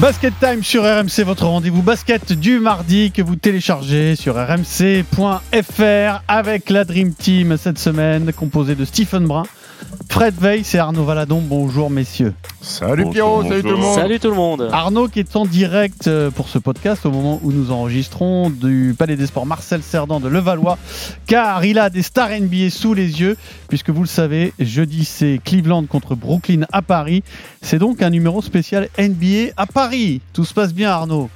Basket Time sur RMC, votre rendez-vous basket du mardi que vous téléchargez sur rmc.fr avec la Dream Team cette semaine composée de Stephen Brun, Fred Weiss et Arnaud Valadon. Bonjour messieurs. Salut Pierrot, salut tout le monde. Salut tout le monde. Arnaud qui est en direct euh, pour ce podcast au moment où nous enregistrons du Palais des Sports Marcel Cerdan de Levallois car il a des stars NBA sous les yeux puisque vous le savez, jeudi c'est Cleveland contre Brooklyn à Paris. C'est donc un numéro spécial NBA à Paris. Tout se passe bien Arnaud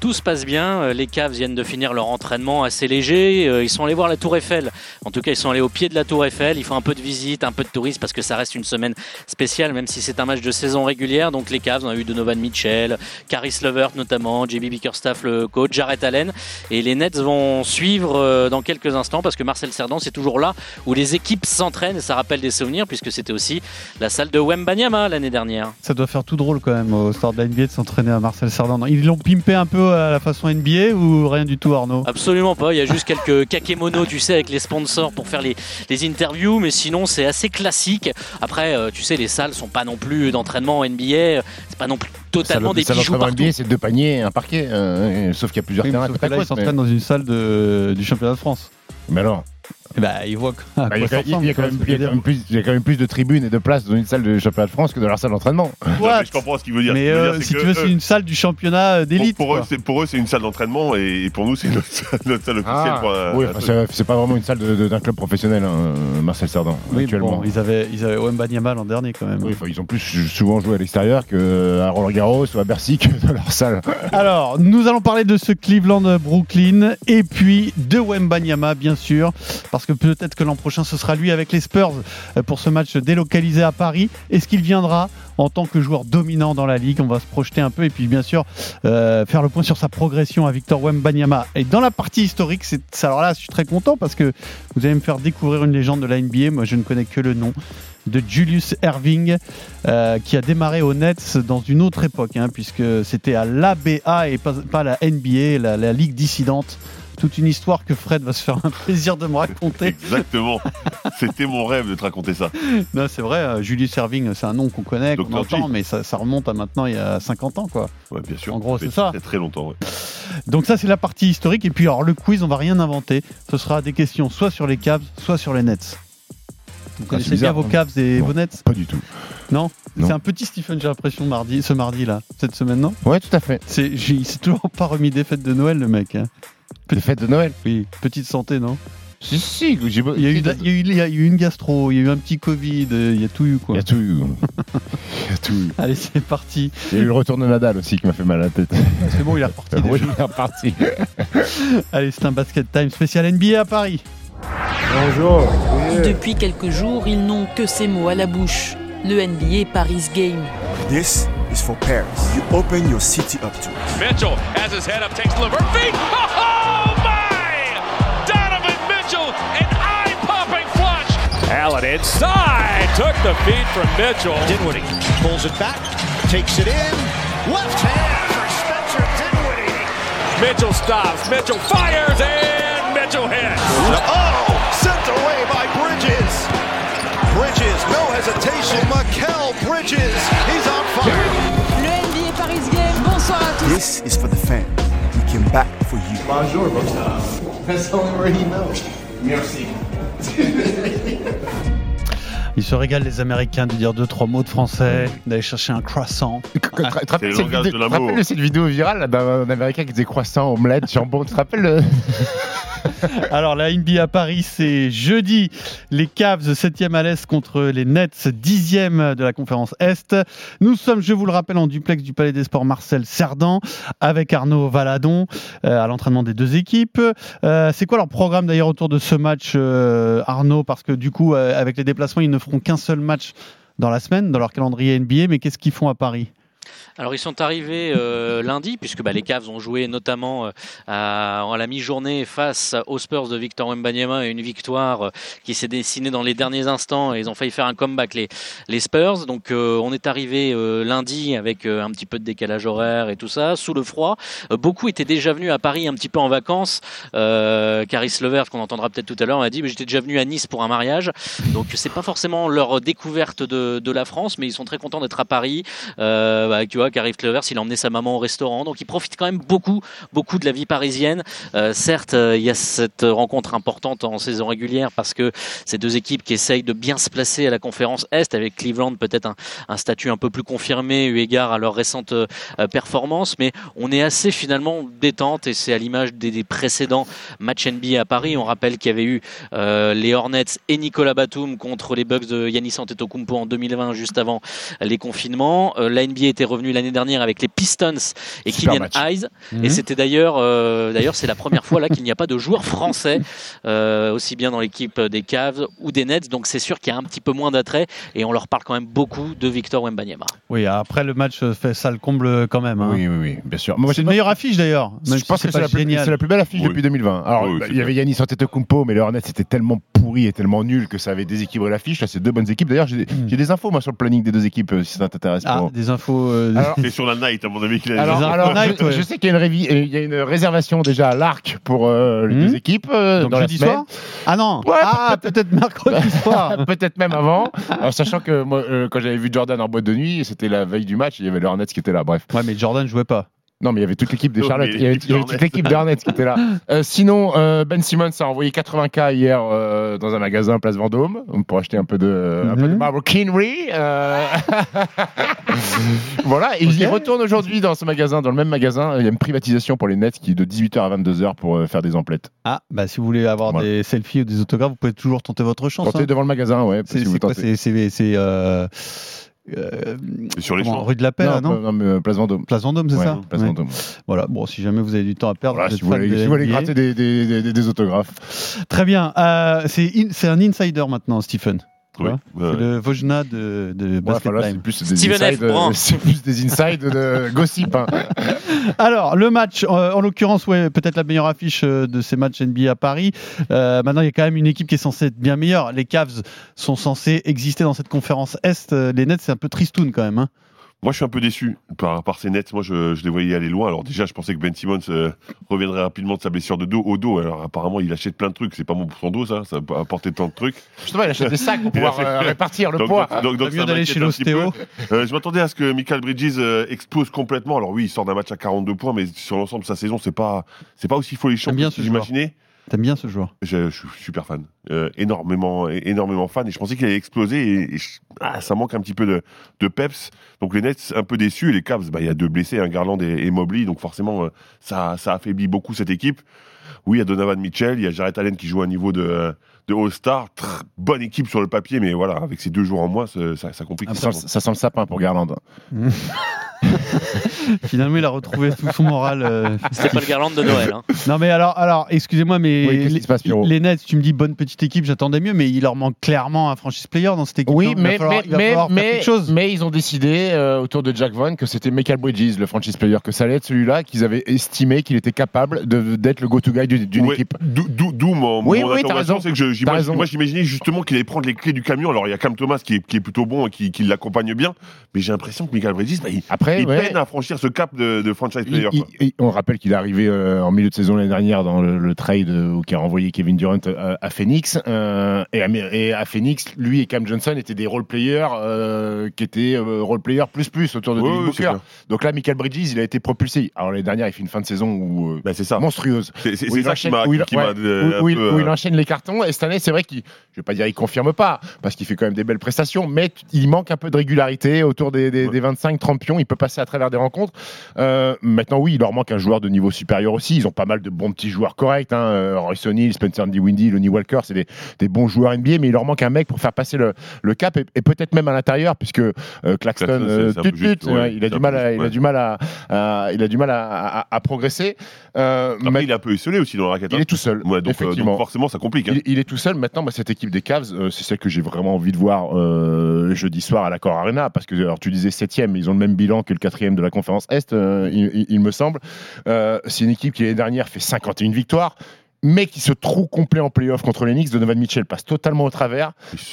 tout se passe bien. Euh, les Cavs viennent de finir leur entraînement assez léger. Euh, ils sont allés voir la Tour Eiffel. En tout cas, ils sont allés au pied de la Tour Eiffel. Ils font un peu de visite, un peu de tourisme parce que ça reste une semaine spéciale, même si c'est un match de saison régulière. Donc les Cavs, on a eu Donovan Mitchell, Caris Levert notamment, JB Bickerstaff le coach, Jarrett Allen. Et les Nets vont suivre euh, dans quelques instants parce que Marcel Cerdan, c'est toujours là où les équipes s'entraînent. Ça rappelle des souvenirs puisque c'était aussi la salle de Wembanyama l'année dernière. Ça doit faire tout drôle quand même au stade de la de s'entraîner à Marcel Cerdan. Ils l'ont pimpé un peu à la façon NBA ou rien du tout, Arnaud Absolument pas. Il y a juste quelques kakémonos, tu sais, avec les sponsors pour faire les, les interviews, mais sinon c'est assez classique. Après, euh, tu sais, les salles sont pas non plus d'entraînement NBA, c'est pas non plus totalement des bijoux partout. NBA, c'est deux paniers et un parquet, euh, sauf qu'il y a plusieurs terrains. Sauf là, ils s'entraînent dans une salle de, du championnat de France. Mais alors bah, il voit bah, il, y a, quand même, plus, de tribunes et de places dans une salle de championnat de France que dans leur salle d'entraînement. je comprends ce qu'il veut dire. Mais euh, si tu veux, c'est une salle du championnat euh, d'élite. Pour, pour, eux, c'est une salle d'entraînement et pour nous, c'est notre, salle officielle. Ah, oui, c'est pas vraiment une salle d'un club professionnel, hein, Marcel Sardan. Oui, actuellement. Bon, ils avaient, ils avaient Wemba l'an dernier quand même. Oui, ils ont plus souvent joué à l'extérieur qu'à Roland Garros ou à Bercy que dans leur salle. Alors, nous allons parler de ce Cleveland-Brooklyn et puis de Wemba bien sûr, parce peut-être que l'an prochain ce sera lui avec les Spurs euh, pour ce match délocalisé à Paris. Est-ce qu'il viendra en tant que joueur dominant dans la ligue? On va se projeter un peu et puis bien sûr euh, faire le point sur sa progression à Victor Wembanyama. Et dans la partie historique, alors là, je suis très content parce que vous allez me faire découvrir une légende de la NBA. Moi, je ne connais que le nom de Julius Erving, euh, qui a démarré au Nets dans une autre époque, hein, puisque c'était à l'ABA et pas, la NBA, la Ligue dissidente toute une histoire que Fred va se faire un plaisir de me raconter. Exactement. C'était mon rêve de te raconter ça. Non, c'est vrai, euh, Julius Serving, c'est un nom qu'on connaît, qu'on entend, mais ça, remonte à maintenant il y a 50 ans, quoi. Ouais, bien sûr. En gros, c'est ça. C'est très longtemps, Donc ça, c'est la partie historique. Et puis, alors, le quiz, on va rien inventer. Ce sera des questions soit sur les Cavs, soit sur les Nets. Vous ah, connaissez bien vos hein. Cavs et vos Nets Pas du tout. Non, C'est un petit Stephen, j'ai l'impression, mardi, ce mardi-là, cette semaine, non Ouais, tout à fait. C'est, il s'est toujours pas remis des fêtes de Noël, le mec. Hein. Des fêtes de Noël Oui, petite santé, non? Si, si, il y, a eu, il, y a eu, une gastro, il y a eu un petit Covid, il y a tout eu quoi. Il y a tout eu. il y a tout eu. Allez, c'est parti. Il y a eu le retour de Nadal aussi qui m'a fait mal à la tête. C'est bon, il est reparti. oui, il est reparti. Allez, c'est un basket time spécial NBA à Paris. Bonjour. Depuis quelques jours, ils n'ont que ces mots à la bouche. Le NBA Paris Game. This is for Paris. You open your city up to it. Mitchell has his head up, takes Levert feet. Oh! Allen inside, took the feed from Mitchell. Dinwiddie pulls it back, takes it in, left hand for Spencer Dinwiddie. Mitchell stops, Mitchell fires, and Mitchell hits. Oh, sent away by Bridges. Bridges, no hesitation. Mikel Bridges, he's on fire. Le NBA Paris Game, Bonsoir à tous. This is for the fan. We came back for you. Bonjour, That's the only word he knows. Merci. Ils se régalent les Américains de dire deux trois mots de français, d'aller chercher un croissant. Tu te rappelles cette vidéo virale d'un Américain qui disait croissant, omelette, jambon Tu te rappelles Alors la NBA à Paris, c'est jeudi. Les Cavs 7e à l'Est contre les Nets 10e de la conférence Est. Nous sommes, je vous le rappelle, en duplex du Palais des Sports Marcel Cerdan avec Arnaud Valadon euh, à l'entraînement des deux équipes. Euh, c'est quoi leur programme d'ailleurs autour de ce match, euh, Arnaud? Parce que du coup, avec les déplacements, ils ne feront qu'un seul match dans la semaine, dans leur calendrier NBA. Mais qu'est-ce qu'ils font à Paris? Alors ils sont arrivés euh, lundi puisque bah, les Cavs ont joué notamment euh, à, la mi-journée face aux Spurs de Victor Wembanyama et une victoire euh, qui s'est dessinée dans les derniers instants et ils ont failli faire un comeback les, Spurs. Donc on est arrivé lundi avec un petit peu de décalage horaire et tout ça sous le froid. Beaucoup étaient déjà venus à Paris un petit peu en vacances. Caris Levert qu'on entendra peut-être tout à l'heure m'a dit mais j'étais déjà venu à Nice pour un mariage. Donc c'est pas forcément leur découverte de, la France mais ils sont très contents d'être à Paris. Bah, tu vois, Carif Clevers, il a emmené sa maman au restaurant, donc il profite quand même beaucoup, beaucoup de la vie parisienne. Euh, certes, euh, il y a cette rencontre importante en saison régulière parce que ces deux équipes qui essayent de bien se placer à la conférence Est, avec Cleveland peut-être un, statut un peu plus confirmé eu égard à leur récente euh, performance, mais on est assez finalement détente et c'est à l'image des, précédents matchs NBA à Paris. On rappelle qu'il y avait eu les Hornets et Nicolas Batum contre les Bucks de Yanis Antetokounmpo en 2020, juste avant les confinements. La NBA était revenue l'année dernière avec les Pistons et Super Kylian. Hayes. Mhm. Et c'était d'ailleurs, euh, d'ailleurs, c'est la première fois là qu'il n'y a pas de joueur français, euh, aussi bien dans l'équipe des Cavs ou des Nets. Donc c'est sûr qu'il y a un petit peu moins d'attrait et on leur parle quand même beaucoup de Victor Wembanyama. Oui, après le match fait ça le comble quand même. hein. Oui, oui, oui, bien sûr. Moi, c'est une pas- meilleure affiche d'ailleurs. Je si pense que c'est la, plus- la belle affiche Oui. depuis 2020. Alors, Oui, bah, il y avait Yannis Antetokounmpo, mais le Hornets c'était tellement pourri et tellement nul que ça avait déséquilibré l'affiche. Là, c'est deux bonnes équipes. D'ailleurs, j'ai Hmm. des infos moi sur le planning des deux équipes euh, si ça t'intéresse. Ah, pour- des infos. Euh, Alors, C'est sur la night, à mon avis, qu'il a alors, Les alors, Night, je, ouais. je sais qu'il y a une, révi- euh, il y a une réservation déjà à l'arc pour euh, les Hmm. deux équipes euh, donc dans la jeudi semaine. soir Ah non Ouais, Ah, peut-être mercredi soir Peut-être même avant. Alors, sachant que moi, euh, quand j'avais vu Jordan en boîte de nuit, c'était la veille du match, il y avait le Hornets qui était là. Bref. Ouais, mais Jordan jouait pas. Non, mais il y avait toute l'équipe des Charlotte. Il y avait, l'équipe il y avait des toute l'équipe des Hornets qui était là. Euh, sinon, euh, Ben Simmons a envoyé 80K hier euh, dans un magasin Place Vendôme pour acheter un peu de, un peu de marbre Kinry. euh. voilà, et il y retourne aujourd'hui dans ce magasin, dans le même magasin. Il y a une privatisation pour les Nets qui est de 18h à 22h pour euh, faire des emplettes. Ah, bah si vous voulez avoir Voilà. des selfies ou des autographes, vous pouvez toujours tenter votre chance. Tentez hein. devant le magasin, ouais. C'est si quoi tentez. C'est c'est- c'est, euh, sur les comment, champs. rue de la Paix, là, non, non, non, mais, euh, Place Vendôme. Place Vendôme, c'est Ouais, ça Place Ouais. Vendôme. Voilà. Bon, si jamais vous avez du temps à perdre, Voilà, vous si vous voulez, de si vous voulez NBA. gratter des, des- des- des autographes. Très bien. Euh, c'est in- c'est un insider maintenant, Stephen. Tu Oui, vois ouais, C'est le Vojna de, de Ouais, Basket enfin, là, c'est Time. plus des Steven F. insides, euh, c'est plus des insides de gossip. hein. Alors, le match, euh, en l'occurrence, ouais, peut-être la meilleure affiche euh, de ces matchs NBA à Paris. Euh, maintenant, il y a quand même une équipe qui est censée être bien meilleure. Les Cavs sont censés exister dans cette conférence Est. Les Nets, c'est un peu tristoun quand même. hein. Moi, je suis un peu déçu par, par ces nets. Moi, je, je les voyais aller loin. Alors, déjà, je pensais que Ben Simmons euh, reviendrait rapidement de sa blessure de dos au dos. Alors, apparemment, il achète plein de trucs. C'est pas bon pour son dos, ça. Ça peut apporter tant de trucs. Justement, il achète des sacs pour pouvoir euh, répartir le Donc, poids. donc- donc- donc mieux ça d'aller chez l'ostéo. Euh, je m'attendais à ce que Michael Bridges euh, explose complètement. Alors oui, il sort d'un match à 42 points, mais sur l'ensemble de sa saison, c'est pas, c'est pas aussi folichon que j'imaginais. T'aimes bien ce joueur Je, suis super fan, Euh, énormément, énormément fan, et je pensais qu'il allait exploser. Et, ah, ça manque un petit peu de, peps. Donc les Nets un peu déçus, les Cavs, bah, il y a deux blessés, un Garland et, et Mobley, donc forcément euh, ça, ça affaiblit beaucoup cette équipe. Oui, il y a Donovan Mitchell, il y a Jarrett Allen qui joue à un niveau de, de All-Star, bonne équipe sur le papier, mais voilà, avec ces deux jours en moins, ça, ça, ça complique. Ça sent, ça sent le sapin pour Garland. Finalement, il a retrouvé tout son moral. euh, C'était pas le Garland de Noël. Hein. Non, mais alors, alors excusez-moi, mais Oui, qu'est-ce qui les, se passe, Pierrot les Nets, tu me dis bonne petite équipe, j'attendais mieux, mais il leur manque clairement un franchise player dans cette équipe. Oui, non Il va mais, falloir- mais, il va mais, falloir faire mais, quelque chose. mais ils ont décidé euh, autour de Jack Vaughn que c'était Michael Bridges, le franchise player, que ça allait être celui-là qu'ils avaient estimé qu'il était capable d'être le go-to-guy du- d'une Ouais, équipe. D'où d'où- mon, Oui, mon oui, c'est que je- moi j'imaginais justement qu'il allait prendre les clés du camion. Alors il y a Cam Thomas qui est, qui est plutôt bon et qui, qui l'accompagne bien, mais j'ai l'impression que Michael Bridges, bah, il, Après, il ouais, peine à franchir ce cap de, de franchise player. il- il- on rappelle qu'il est arrivé euh, en milieu de saison l'année dernière dans le, le trade euh, qui a renvoyé Kevin Durant euh, à Phoenix. euh, et, à, et à Phoenix, lui et Cam Johnson étaient des role-players euh, qui étaient euh, role-players plus plus autour de Ouais, Booker. Donc là, Michael Bridges, il a été propulsé. Alors l'année dernière, il fait une fin de saison où, euh, Bah, c'est ça. monstrueuse. C'est ça qui m'a où il- peu, où il euh, enchaîne les cartons. Et cette année, c'est vrai qu'il, je vais pas dire il confirme pas, parce qu'il fait quand même des belles prestations, mais il manque un peu de régularité autour des, des, des 25-30 pions. Il peut passer à travers des rencontres. Euh, maintenant, oui, il leur manque un joueur de niveau supérieur aussi. Ils ont pas mal de bons petits joueurs corrects. Hein. Euh, Royce O'Neal, Spencer Dinwiddie, Lonnie Walker, c'est des, des bons joueurs NBA, mais il leur manque un mec pour faire passer le, le cap et, et peut-être même à l'intérieur, puisque euh, Claxton, euh, tut, juste, ouais, il a du mal à, il a du mal à, à- il a du mal à, à- à progresser. Euh, Après, ma- il est un peu esselé aussi dans la raquette. il hein. est tout seul. Ouais, donc, euh, effectivement. donc forcément, ça complique. hein. Il, il est tout seul. Maintenant, moi, cette équipe des Cavs, euh, c'est celle que j'ai vraiment envie de voir euh, jeudi soir à l'Accor Arena. Parce que, alors, tu disais septième, mais ils ont le même bilan que le quatrième de la conférence Est, il, il- il me semble. C'est une équipe qui, l'année dernière, fait 51 victoires. Mais qui se trouve complet en playoff contre les Knicks. Donovan Mitchell passe totalement au travers.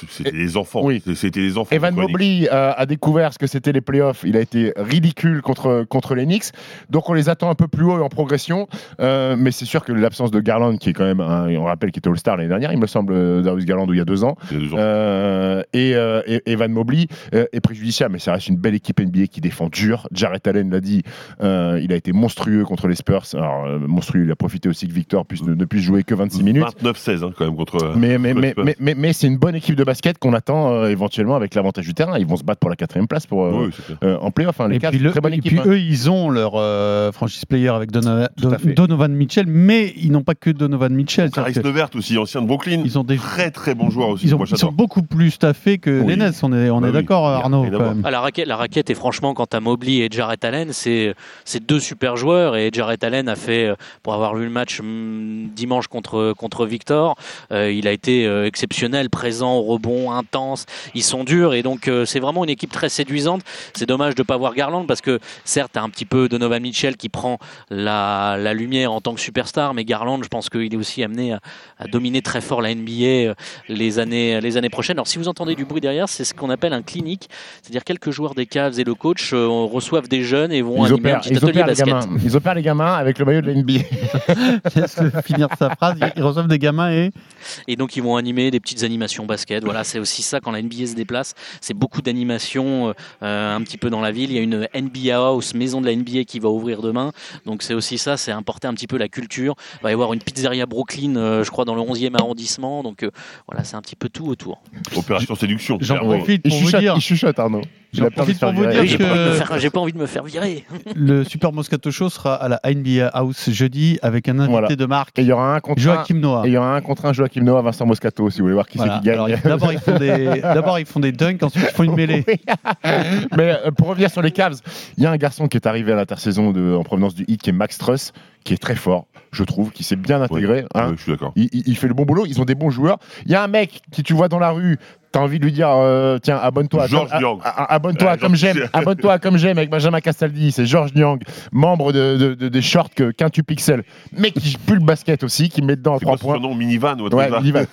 C'était des enfants. Oui. C'était des enfants. Evan Mobley euh, a découvert ce que c'était les playoffs. Il a été ridicule contre, contre les Knicks. Donc on les attend un peu plus haut et en progression. Euh, mais c'est sûr que l'absence de Garland, qui est quand même, un, on rappelle qu'il était All-Star l'année dernière, il me semble, euh, Darius Garland, ou il y a deux ans, Il y a deux ans. euh, et, et Evan Mobley est préjudiciable. Mais ça reste une belle équipe NBA qui défend dur. Jarrett Allen l'a dit, il a été monstrueux contre les Spurs. Alors, monstrueux, il a profité aussi que Victor puisse, ne, ne puisse jouer que 26 minutes. 29-16 hein, quand même contre. euh, Mais, mais, mais, mais, mais, mais c'est une bonne équipe de basket qu'on attend euh, éventuellement avec l'avantage du terrain. Ils vont se battre pour la quatrième place pour, euh, Oui, euh, en playoff. hein. Les Et puis, le- très bonne et équipe. puis hein. eux, ils ont leur euh, franchise player avec Donovan, Mitchell, mais ils n'ont pas que Donovan Mitchell. Caris Levert aussi, ancien de Brooklyn. Ils ont des Très très bon joueur aussi. ils, ont- Moi ils sont beaucoup plus staffés que Oui. les Nets. On est, on Bah est oui, d'accord, Arnaud. quand même. Ah, la, raquette, la raquette, et franchement, quant à Mobley et Jarrett Allen, c'est c'est deux super joueurs. Et Jarrett Allen a fait, euh, pour avoir vu le match hum, dimanche contre, contre Victor, euh, il a été euh, exceptionnel, présent au rebond, intense. Ils sont durs et donc euh, c'est vraiment une équipe très séduisante. C'est dommage de ne pas voir Garland parce que certes, un petit peu Donovan Mitchell qui prend la, la lumière en tant que superstar, mais Garland, je pense qu'il est aussi amené à, à dominer très fort la NBA les années, les années prochaines. Alors si vous entendez du bruit derrière, c'est ce qu'on appelle un clinique, c'est-à-dire quelques joueurs des Cavs et le coach euh, reçoivent des jeunes et vont Ils animer un opèrent, petit ils atelier opèrent les gamins. Ils opèrent les gamins avec le maillot de la NBA. Laisse-le finir sa phrase. Ils- reçoivent des gamins et Et donc ils vont animer des petites animations basket. Voilà, c'est aussi ça quand la NBA se déplace. C'est beaucoup d'animations euh, euh, un petit peu dans la ville. Il y a une NBA House, maison de la NBA, qui va ouvrir demain. Donc c'est aussi ça, c'est importer un petit peu la culture. Il va y avoir une pizzeria Brooklyn, euh, je crois, dans le 11e arrondissement. Donc euh, voilà, c'est un petit peu tout autour. Opération séduction. J'en profite Il pour vous dire il chuchote, Arnaud. Il J'en a peur de profite se faire pour vous virer. dire J'ai pas, envie de me que- faire- j'ai pas envie de me faire virer. le Super Moscato Show sera à la NBA House jeudi avec un invité Voilà. de marque, Et il y aura un contre un. Joachim Noah. Et il y aura un contre un Joachim Noah, Vincent Moscato, si vous voulez voir qui Voilà. c'est qui gagne. D'abord ils font des, d'abord ils font des dunks, ensuite ils font une mêlée. Mais euh, pour revenir sur les Cavs, il y a un garçon qui est arrivé à l'intersaison de- en provenance du Heat, qui est Max Truss, qui est très fort, je trouve, qui s'est bien intégré. hein. Ouais, je suis d'accord. Il, il- il fait le bon boulot, ils ont des bons joueurs. Il y a un mec qui tu vois dans la rue, t'as envie de lui dire euh, tiens, abonne-toi. à- Georges Niang. Abonne-toi à Ouais, comme j'aime. Abonne-toi à comme j'aime avec Benjamin Castaldi. C'est Georges Niang, membre de, de- de- des shorts que Quintu Pixel, mais qui pue le basket aussi, qui met dedans à C'est trois quoi son points. nom Minivan ou Ouais, ça minivan.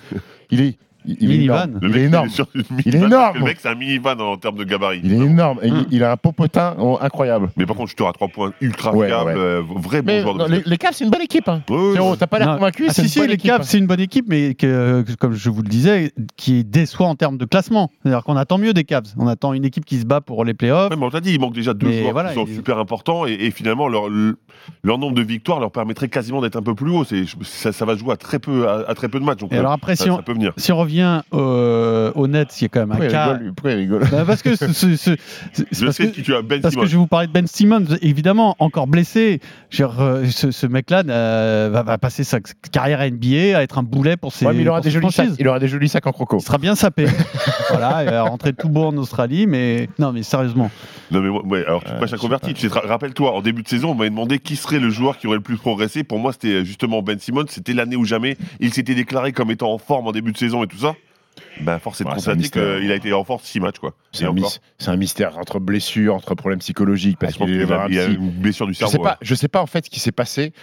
Il est, il, il est Minivan. énorme. Le Il mec, est énorme. sur une Il est énorme. Le mec, c'est un minivan en termes de gabarit. Il est énorme. Et il, il a un popotin oh, incroyable. Mais par contre, je te à trois points ultra Ouais, fiable, ouais. euh, vrai bon joueur de non, les, basket. les Cavs, c'est une bonne équipe. Hein. Ouais, t'as pas l'air convaincu Ah, si, si, les. Cavs, c'est une bonne équipe, mais que, que- comme je vous le disais, qui déçoit en termes de classement. C'est-à-dire qu'on attend mieux des Cavs. On attend une équipe qui se bat pour les playoffs. Ouais, mais on t'a dit, il manque déjà deux Mais joueurs voilà, qui sont super importants et, et finalement leur, le- leur nombre de victoires leur permettrait quasiment d'être un peu plus haut. Ça, ça va se jouer à très peu, à, à très peu de matchs. Donc, Et euh, alors après, ça, si on, ça au, au Nets, il y a quand même un il cas. rigole, lui Pourquoi il rigole Bah, parce que ce- ce- ce- c'est Je parce sais que- qui tu as, Ben Parce que Simmons. je vais vous parler de Ben Simmons, évidemment, encore blessé. Euh, ce, ce mec-là euh, va, va passer sa carrière à NBA à être un boulet pour ses, Ouais, mais il aura des ses jolis sacs. Il aura des jolis sacs en croco. Il sera bien sapé. voilà, il va rentrer tout beau en Australie, mais non, mais sérieusement. Non mais ouais, alors tu Euh, je sais converti. Tu sais, ra- Rappelle-toi, en début de saison, on m'avait demandé qui serait le joueur qui aurait le plus progressé. Pour moi, c'était justement Ben Simmons. C'était l'année où jamais il s'était déclaré comme étant en forme en début de saison et tout ça. Ben, force est de constater mystère. qu'il a été en force 6 matchs. quoi. C'est un, mystère entre blessures, entre problèmes psychologiques. Ah, Parce pense qu'il a, une blessure du Je cerveau. sais pas, je sais pas en fait ce qui s'est passé.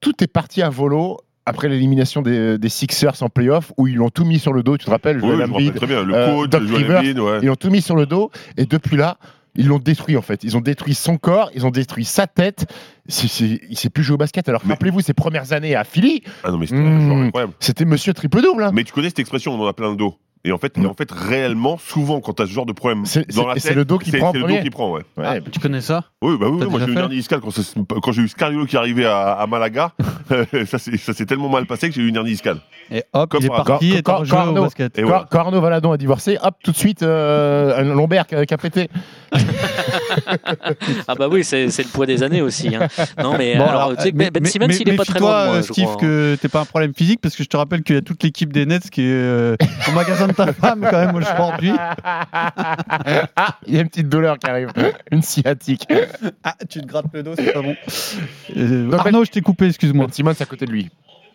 Tout est parti à volo après l'élimination des, des Sixers en playoff où ils l'ont tout mis sur le dos. Tu te rappelles, Oui, Joel Embiid, très bien. Le euh, coach, Doc Joel Rivers, Embiid, ouais. Ils l'ont tout mis sur le dos et depuis là, ils l'ont détruit en fait. Ils ont détruit son corps, ils ont détruit sa tête. C'est, c'est- il sait plus jouer au basket. Alors Mais- rappelez-vous ses premières années à Philly, Ah non, mais c'était Mmh. Monsieur triple double. hein. Mais tu connais cette expression, on en a plein le dos. Et en fait, en fait, réellement, souvent, quand tu as ce genre de problème C'est- dans c'est- la et tête, c'est le dos qui prend en c'est le dos premier. qui prend, ouais. Ouais, Ah, tu connais ça Oui, bah oui, moi j'ai eu une hernie discale quand, j'ai eu Scariolo qui arrivait à, à Malaga. ça s'est tellement mal passé que j'ai eu une hernie discale. Et hop, Comme il est par parti Quand- et quand- au Arnaud- basket. Et Quand, voilà. quand Arnaud Valadon a divorcé, hop, tout de suite, euh, un lombaire qui a, pété. Ah bah oui, c'est le poids des années aussi. hein. Non mais Bon, alors, alors, tu sais mais- Ben mais- Simmons, mais- il est pas très loin je Steve, crois. que t'es pas un problème physique parce que je te rappelle qu'il y a toute l'équipe des Nets qui est euh, au magasin de ta femme quand même aujourd'hui. Ah, il y a une petite douleur qui arrive. Une sciatique. Ah, tu te grattes le dos, c'est pas bon. Euh, Non, Arnaud, je t'ai coupé, excuse-moi. Ben Simmons à côté de lui.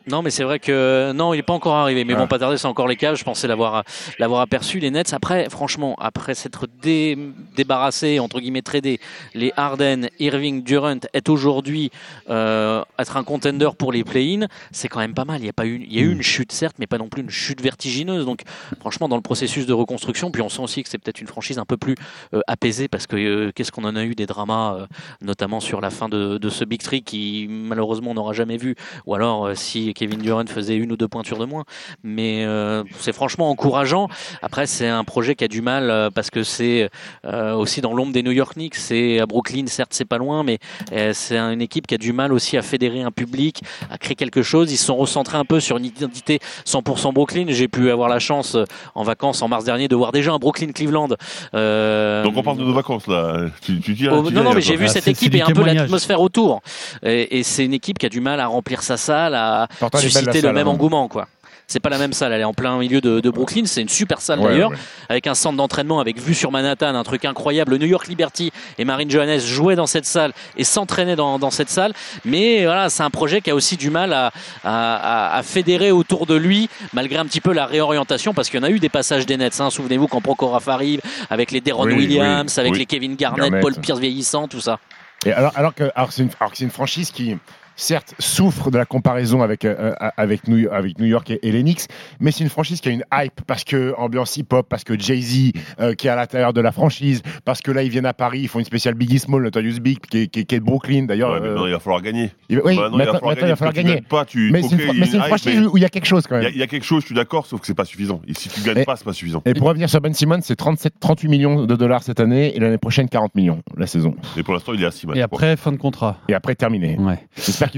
Non, mais c'est vrai que non, il n'est pas encore arrivé. Mais bon, pas tarder, c'est encore les caves. Je pensais l'avoir l'avoir aperçu. Les Nets, après, franchement, après s'être dé- débarrassé, entre guillemets, tradé, les Harden, Irving, Durant, est aujourd'hui euh, être un contender pour les play-in, c'est quand même pas mal. Il y a pas eu, il y a Mm. eu une chute, certes, mais pas non plus une chute vertigineuse. Donc, franchement, dans le processus de reconstruction, puis on sent aussi que c'est peut-être une franchise un peu plus euh, apaisée parce que euh, qu'est-ce qu'on en a eu des dramas, notamment sur la fin de, de ce Big Three qui malheureusement on n'aura jamais vu, ou alors euh, si Kevin Durant faisait une ou deux pointures de moins. Mais euh, c'est franchement encourageant. Après, c'est un projet qui a du mal euh, parce que c'est euh, aussi dans l'ombre des New York Knicks. C'est à Brooklyn, certes, c'est pas loin, mais euh, c'est une équipe qui a du mal aussi à fédérer un public, à créer quelque chose. Ils se sont recentrés un peu sur une identité 100% Brooklyn. J'ai pu avoir la chance euh, en vacances en mars dernier de voir déjà un Brooklyn Cleveland. Euh, Donc on parle de nos vacances là. Tu, tu dis, Oh, tu non, non, mais j'ai vu cette c'est- équipe et un peu l'atmosphère autour. Et, et c'est une équipe qui a du mal à remplir sa salle, à Pourtant, susciter le salle, même hein. engouement, quoi. C'est pas la même salle, elle est en plein milieu de, de Brooklyn, c'est une super salle Ouais, d'ailleurs, ouais. avec un centre d'entraînement avec vue sur Manhattan, un truc incroyable. Le New York Liberty et Marine Johannes jouaient dans cette salle et s'entraînaient dans, dans cette salle, mais voilà, c'est un projet qui a aussi du mal à, à, à- fédérer autour de lui, malgré un petit peu la réorientation, parce qu'il y en a eu des passages des Nets. Hein. Souvenez-vous quand Prokhorov arrive, avec les Deron Oui, Williams, oui, avec oui. les Kevin Garnett, Garnett. Paul Pierce vieillissant, tout ça. Et alors, alors que alors c'est une, alors que c'est une franchise qui, certes, souffre de la comparaison avec, euh, avec, New, avec New York et, et les Knicks, mais c'est une franchise qui a une hype parce que ambiance hip-hop, parce que Jay-Z euh, qui est à l'intérieur de la franchise, parce que là, ils viennent à Paris, ils font une spéciale Biggie Small, Notorious Big, qui est, qui est- qui est de Brooklyn d'ailleurs. Ouais, mais euh, maintenant, il va falloir gagner. il va- oui, Maintenant, maintenant, maintenant, il va falloir gagner. gagnes Pas, tu, Mais c'est une, fra- franchise mais où il y a quelque chose quand même. il y a quelque chose, je suis d'accord, sauf que c'est pas suffisant. Et si tu gagnes Et- pas, c'est pas suffisant. Et pour revenir sur Ben Simmons, c'est 37, 38 millions de dollars cette année et l'année prochaine 40 millions la saison. Et pour l'instant, il est à 6 matchs. Et quoi. après, fin de contrat. Et après terminé. Ouais. J'espère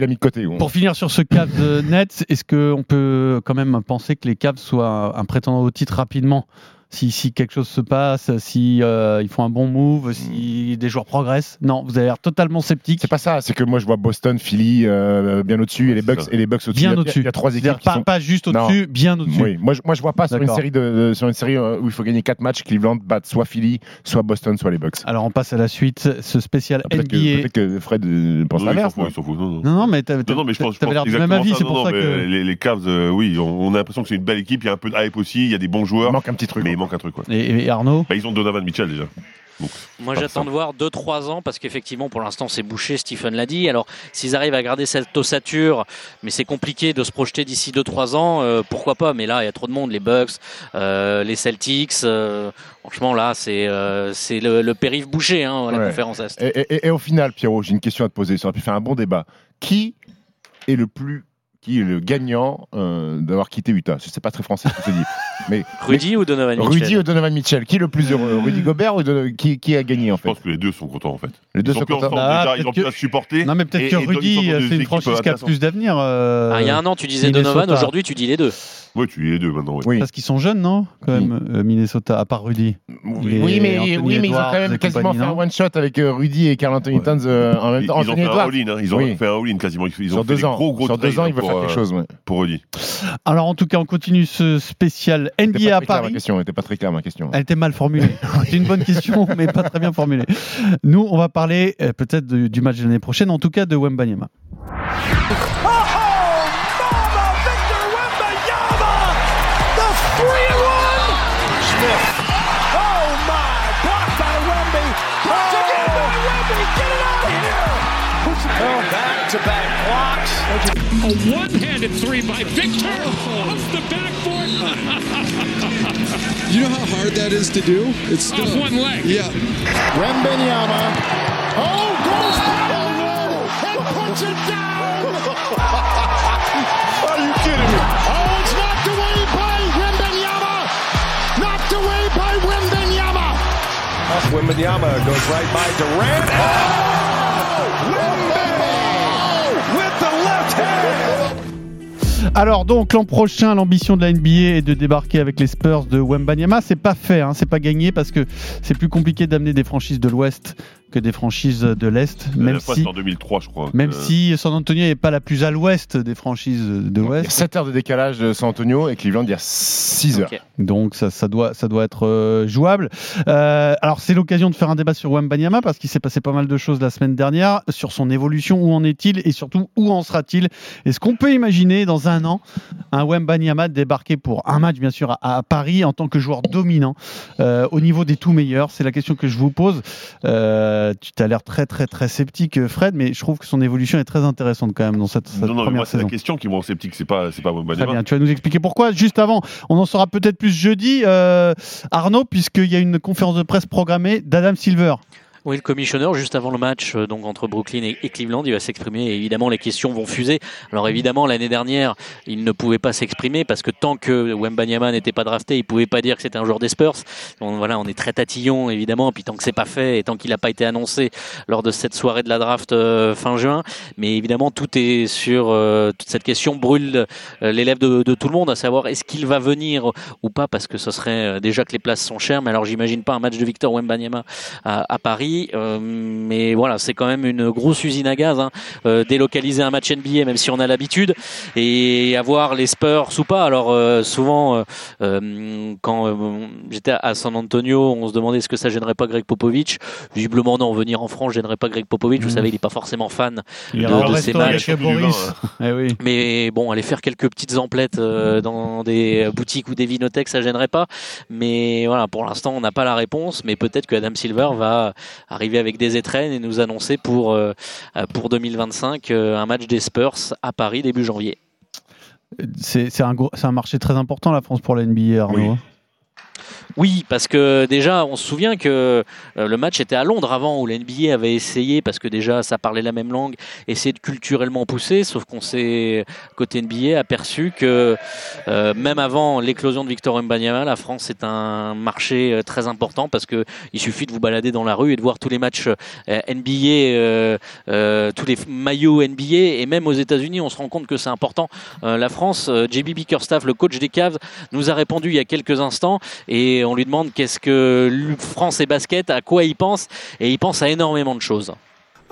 Pour finir sur ce Cavs Nets, est-ce qu'on peut quand même penser que les Cavs soient un prétendant au titre rapidement si, si quelque chose se passe, si euh, ils font un bon move, si des joueurs progressent Non, vous avez l'air totalement sceptique. C'est pas ça, c'est que moi je vois Boston, Philly euh, bien au-dessus et les Bucks et les Bucks au-dessus. Bien Il au-dessus. Il y a trois équipes qui pas, sont pas juste au-dessus, bien au-dessus. Oui, moi je, moi je vois pas sur une série de, de- sur une série euh, où il faut gagner quatre matchs, Cleveland batte soit Philly, soit Boston, soit les Bucks. Alors on passe à la suite, ce spécial Peut-être que, NBA. peut-être que Fred euh, pense Oui, il s'en l'inverse. fout, il s'en fout. Non, non. Non, non, mais t'avais l'air du même avis, c'est pour non, ça mais que. les, les Cavs, euh, oui, on, on a l'impression que c'est une belle équipe. Il y a un peu de hype aussi. Il y a des bons Il joueurs, manque un petit truc. Manque un truc. Quoi. Et, et Arnaud Bah, ils ont Donovan Mitchell déjà. Donc, Moi, j'attends de voir 2-3 ans parce qu'effectivement, pour l'instant, c'est bouché. Stephen l'a dit. Alors, s'ils arrivent à garder cette ossature, mais c'est compliqué de se projeter d'ici 2-3 ans, euh, pourquoi pas? Mais là, il y a trop de monde. Les Bucks, euh, les Celtics. euh, franchement, là, c'est euh, c'est le, le périph' bouché hein, à la Ouais. conférence Est. Et, et- et au final, Pierrot, j'ai une question à te poser. Ça aurait pu faire un bon débat. Qui est le plus qui est le gagnant euh, d'avoir quitté Utah? Je sais pas très français ce que je te dis. Mais Rudy ou Donovan Mitchell Rudy ou Donovan Mitchell Qui est le plus heureux Rudy Gobert ou qui, qui a gagné en Je fait pense que les deux sont contents en fait. Les deux Ils ont sont contents. Bah, déjà, ils ont pu que- la supporter. Non, mais peut-être que ils Rudy, euh, c'est une franchise qui a plus d'avenir. euh, Ah, il y a un an, tu disais Minnesota. Donovan. Aujourd'hui, tu dis les deux. Oui, tu es les deux maintenant. oui. Oui. Parce qu'ils sont jeunes, non Quand même, euh, Minnesota, à part Rudy. Oui, mais, oui, mais ils ont quand même quasiment fait un non one shot avec euh, Rudy et Carl Anthony Towns euh, en même Ils, temps. ils ont fait un all-in, hein. ils ont fait un all-in quasiment. Ils ont Sur fait deux des ans, gros gros sur deux ans, il veut pour, faire quelque euh, chose. Pour Rudy. Alors en tout cas, on continue ce spécial NBA pas à ma Paris. question. Était pas très claire ma question. Elle était mal formulée. C'est une bonne question, mais pas très bien formulée. Nous, on va parler euh, peut-être du match de l'année prochaine, en tout cas de Wembanyama. A one-handed three by Victor off the backboard. You know how hard that is to do? It's Off still, one leg. yeah. Wembenyama. Oh, goes down low and puts it down. Are you kidding me? Oh, it's knocked away by Wembenyama. Knocked away by Wembenyama. Wimbenyama goes right by Durant. Wembenyama Alors donc l'an prochain, l'ambition de la NBA est de débarquer avec les Spurs de Wembanyama. C'est pas fait, hein, c'est pas gagné parce que c'est plus compliqué d'amener des franchises de l'Ouest que des franchises de l'Est. La Même fois, si, c'était en 2003, je crois. même Euh, si San Antonio n'est pas la plus à l'Ouest des franchises de Il y a l'Ouest. 7 heures de décalage de San Antonio et Cleveland, il y a 6 heures. Donc ça, ça doit, ça doit être euh, jouable. Euh, alors c'est l'occasion de faire un débat sur Wembanyama parce qu'il s'est passé pas mal de choses la semaine dernière sur son évolution. Où en est-il et surtout où en sera-t-il? Est-ce qu'on peut imaginer dans un an un Wembanyama débarquer pour un match bien sûr à, à Paris en tant que joueur dominant euh, au niveau des tout meilleurs? C'est la question que je vous pose. Euh, tu as l'air très très très sceptique Fred, mais je trouve que son évolution est très intéressante quand même dans cette, cette Non, non, mais moi, c'est la question qui me rend sceptique. C'est pas, c'est pas Très bien, tu vas nous expliquer pourquoi. Juste avant, on en saura peut-être plus jeudi, euh, Arnaud, puisqu'il y a une conférence de presse programmée d'Adam Silver. Oui, le commissionneur, juste avant le match euh, donc entre Brooklyn et, Cleveland, il va s'exprimer évidemment les questions vont fuser. Alors évidemment, l'année dernière, il ne pouvait pas s'exprimer parce que tant que Wembanyama n'était pas drafté, il pouvait pas dire que c'était un joueur des Spurs. Donc, voilà, on est très tatillon évidemment, puis tant que c'est pas fait et tant qu'il n'a pas été annoncé lors de cette soirée de la draft euh, fin juin, mais évidemment tout est sur euh, toute cette question brûle lèvres de, tout le monde, à savoir est-ce qu'il va venir ou pas? Parce que ce serait déjà que les places sont chères. Mais alors j'imagine pas un match de Victor Wembanyama à Paris. Euh, mais voilà, c'est quand même une grosse usine à gaz. Hein. Euh, délocaliser un match NBA, même si on a l'habitude, et avoir les Spurs ou pas. Alors euh, souvent, quand euh, j'étais à San Antonio, on se demandait est-ce que ça gênerait pas Greg Popovich. Visiblement non, venir en France gênerait pas Greg Popovich. Vous Mhm. savez, il est pas forcément fan Il de, ces matchs. Eh oui. Mais bon, aller faire quelques petites emplettes euh, dans des boutiques ou des vinothèques, ça gênerait pas. Mais voilà, pour l'instant, on n'a pas la réponse. Mais peut-être que Adam Silver va arriver avec des étrennes et nous annoncer pour euh, pour 2025 euh, un match des Spurs à Paris début janvier. C'est un, gros- c'est un marché très important, la France, pour la NBA, Arnaud. Oui. Oui, parce que déjà, on se souvient que euh, le match était à Londres avant, où la NBA avait essayé, parce que déjà, ça parlait la même langue, essayer de culturellement pousser, sauf qu'on s'est, côté NBA, aperçu que euh, même avant l'éclosion de Victor Wembanyama, la France est un marché euh, très important, parce que il suffit de vous balader dans la rue et de voir tous les matchs NBA, tous les maillots NBA, et même aux États-Unis, on se rend compte que c'est important. La France, JB Bickerstaff, le coach des Cavs, nous a répondu il y a quelques instants et on lui demande qu'est-ce que France et basket, à quoi il pense, et il pense à énormément de choses.